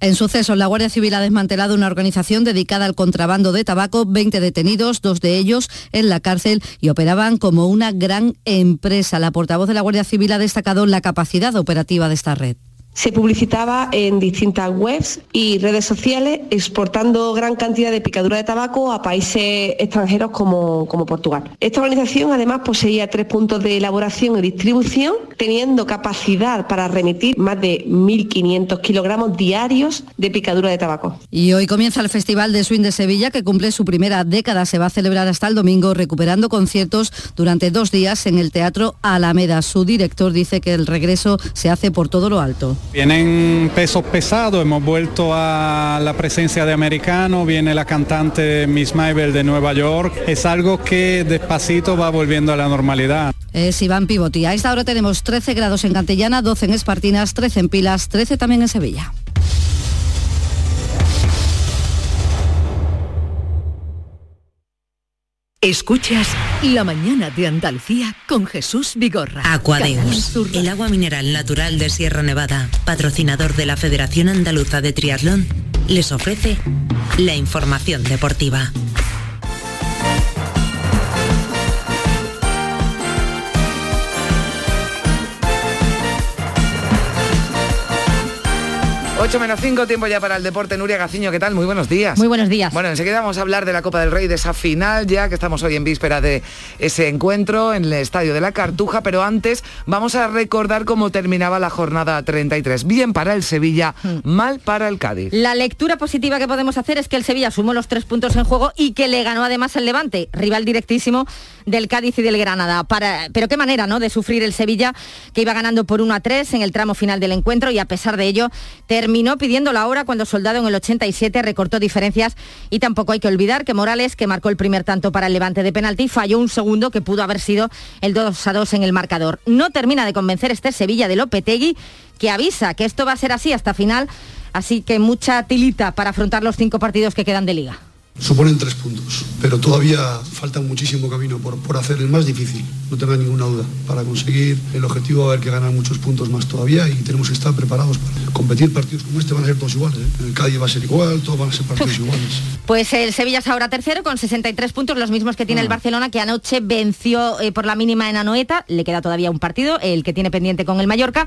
En sucesos, la Guardia Civil ha desmantelado una organización dedicada al contrabando de tabaco, 20 detenidos, dos de ellos en la cárcel y operaban como una gran empresa. La portavoz de la Guardia Civil ha destacado la capacidad operativa de esta red. Se publicitaba en distintas webs y redes sociales exportando gran cantidad de picadura de tabaco a países extranjeros como, como Portugal. Esta organización además poseía tres puntos de elaboración y distribución, teniendo capacidad para remitir más de 1.500 kilogramos diarios de picadura de tabaco. Y hoy comienza el Festival de Swing de Sevilla, que cumple su primera década. Se va a celebrar hasta el domingo, recuperando conciertos durante dos días en el Teatro Alameda. Su director dice que el regreso se hace por todo lo alto. Vienen pesos pesados, hemos vuelto a la presencia de americano, viene la cantante Miss Mabel de Nueva York, es algo que despacito va volviendo a la normalidad. Es Iván Pivoti. A esta hora tenemos 13 grados en Cantillana, 12 en Espartinas, 13 en Pilas, 13 también en Sevilla. Escuchas La mañana de Andalucía con Jesús Vigorra. Aquadeus, el agua mineral natural de Sierra Nevada, patrocinador de la Federación Andaluza de Triatlón, les ofrece la información deportiva. 8 menos 5, tiempo ya para el deporte. Nuria Gaciño, ¿qué tal? Muy buenos días. Muy buenos días. Bueno, enseguida vamos a hablar de la Copa del Rey, de esa final ya, que estamos hoy en víspera de ese encuentro en el Estadio de la Cartuja, pero antes vamos a recordar cómo terminaba la jornada 33. Bien para el Sevilla, hmm. mal para el Cádiz. La lectura positiva que podemos hacer es que el Sevilla sumó los tres puntos en juego y que le ganó además el Levante, rival directísimo del Cádiz y del Granada. Para, pero qué manera, ¿no?, de sufrir el Sevilla, que iba ganando por 1 a 3 en el tramo final del encuentro y a pesar de ello terminó terminó pidiendo la hora cuando Soldado en el 87 recortó diferencias y tampoco hay que olvidar que Morales, que marcó el primer tanto para el levante de penalti, falló un segundo que pudo haber sido el 2 a 2 en el marcador. No termina de convencer este Sevilla de Lopetegui, que avisa que esto va a ser así hasta final, así que mucha tilita para afrontar los cinco partidos que quedan de liga. Suponen tres puntos, pero todavía falta muchísimo camino por, por hacer el más difícil, no tenga ninguna duda. Para conseguir el objetivo va a haber que ganar muchos puntos más todavía y tenemos que estar preparados para competir partidos como este, van a ser todos iguales. ¿eh? El Cádiz va a ser igual, todos van a ser partidos iguales. Pues el Sevilla es ahora tercero con 63 puntos, los mismos que tiene el ah. Barcelona, que anoche venció eh, por la mínima en Anoeta, le queda todavía un partido, el que tiene pendiente con el Mallorca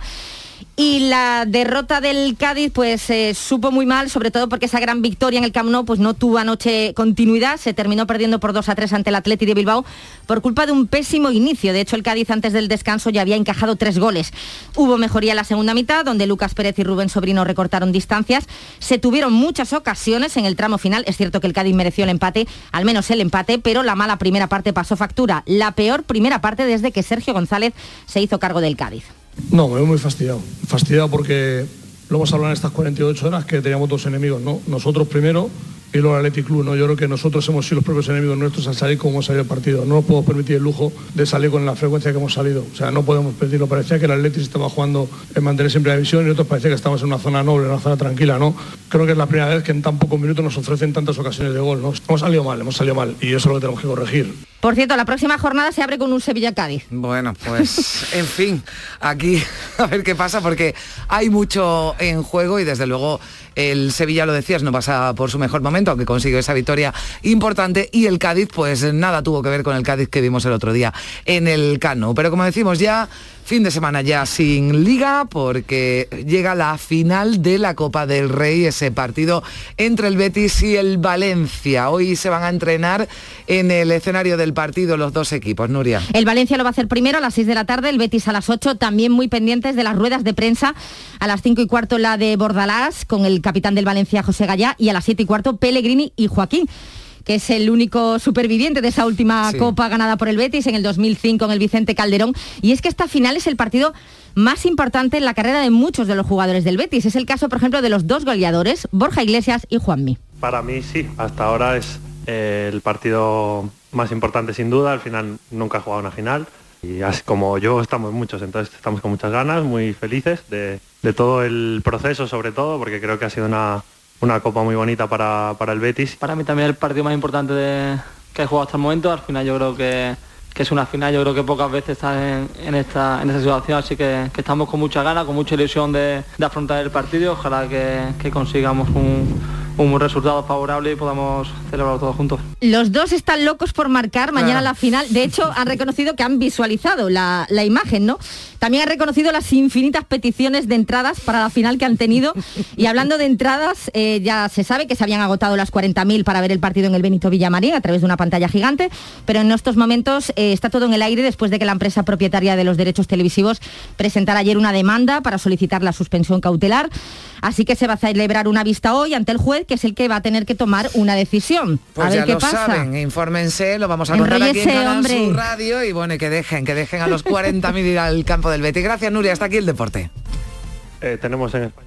Y la derrota del Cádiz pues eh, supo muy mal, sobre todo porque esa gran victoria en el Camp pues no tuvo anoche continuidad, se terminó perdiendo por 2 a 3 ante el Atleti de Bilbao por culpa de un pésimo inicio. De hecho, el Cádiz antes del descanso ya había encajado tres goles. Hubo mejoría en la segunda mitad, donde Lucas Pérez y Rubén Sobrino recortaron distancias. Se tuvieron muchas ocasiones en el tramo final. Es cierto que el Cádiz mereció el empate, al menos el empate, pero la mala primera parte pasó factura. La peor primera parte desde que Sergio González se hizo cargo del Cádiz. No, me veo muy fastidiado. Fastidiado porque lo hemos hablado en estas 48 horas que teníamos dos enemigos, ¿no? Nosotros primero y luego el Athletic Club, ¿no? Yo creo que nosotros hemos sido los propios enemigos nuestros al salir como hemos salido el partido. No nos podemos permitir el lujo de salir con la frecuencia que hemos salido. O sea, no podemos pedirlo. Parecía que el Athletic estaba jugando en mantener siempre la división y nosotros parecía que estamos en una zona noble, en una zona tranquila, ¿no? Creo que es la primera vez que en tan pocos minutos nos ofrecen tantas ocasiones de gol, ¿no? Hemos salido mal, hemos salido mal y eso es lo que tenemos que corregir. Por cierto, la próxima jornada se abre con un Sevilla-Cádiz. Bueno, pues en fin, aquí a ver qué pasa porque hay mucho en juego y desde luego el Sevilla, lo decías, no pasa por su mejor momento, aunque consiguió esa victoria importante y el Cádiz, pues nada tuvo que ver con el Cádiz que vimos el otro día en el Cano. Pero como decimos ya, fin de semana ya sin liga porque llega la final de la Copa del Rey, ese partido entre el Betis y el Valencia. Hoy se van a entrenar en el escenario del partido los dos equipos, Nuria. El Valencia lo va a hacer primero a las 6 de la tarde, el Betis a las 8, también muy pendientes de las ruedas de prensa. A las 5 y cuarto la de Bordalás con el capitán del Valencia, José Gallá, y a las 7 y cuarto Pellegrini y Joaquín que es el único superviviente de esa última Sí. copa ganada por el Betis en el 2005 en el Vicente Calderón. Y es que esta final es el partido más importante en la carrera de muchos de los jugadores del Betis. Es el caso, por ejemplo, de los dos goleadores, Borja Iglesias y Juanmi. Para mí sí, hasta ahora es eh, el partido más importante sin duda, al final nunca he jugado una final y así como yo estamos muchos, entonces estamos con muchas ganas, muy felices de, de todo el proceso sobre todo, porque creo que ha sido una, una copa muy bonita para, para el Betis. Para mí también el partido más importante que he jugado hasta el momento. Al final yo creo que, que es una final, yo creo que pocas veces estás en, esta, en esta situación, así que, estamos con mucha ganas, con mucha ilusión de, afrontar el partido. Ojalá que consigamos un, un resultado favorable y podamos celebrarlo todos juntos. Los dos están locos por marcar mañana la final. De hecho, han reconocido que han visualizado la, la imagen, ¿no? También han reconocido las infinitas peticiones de entradas para la final que han tenido. Y hablando de entradas, eh, ya se sabe que se habían agotado las 40.000 para ver el partido en el Benito Villamarín a través de una pantalla gigante, pero en estos momentos eh, está todo en el aire después de que la empresa propietaria de los derechos televisivos presentara ayer una demanda para solicitar la suspensión cautelar. Así que se va a celebrar una vista hoy ante el juez, que es el que va a tener que tomar una decisión. Pues a ver ya qué lo pasa. saben, infórmense, lo vamos a contar aquí en Canal. Sur Radio y bueno, y que dejen, que dejen a los 40.000 ir al campo del Betis. Gracias, Nuria, hasta aquí el deporte. Eh, tenemos en España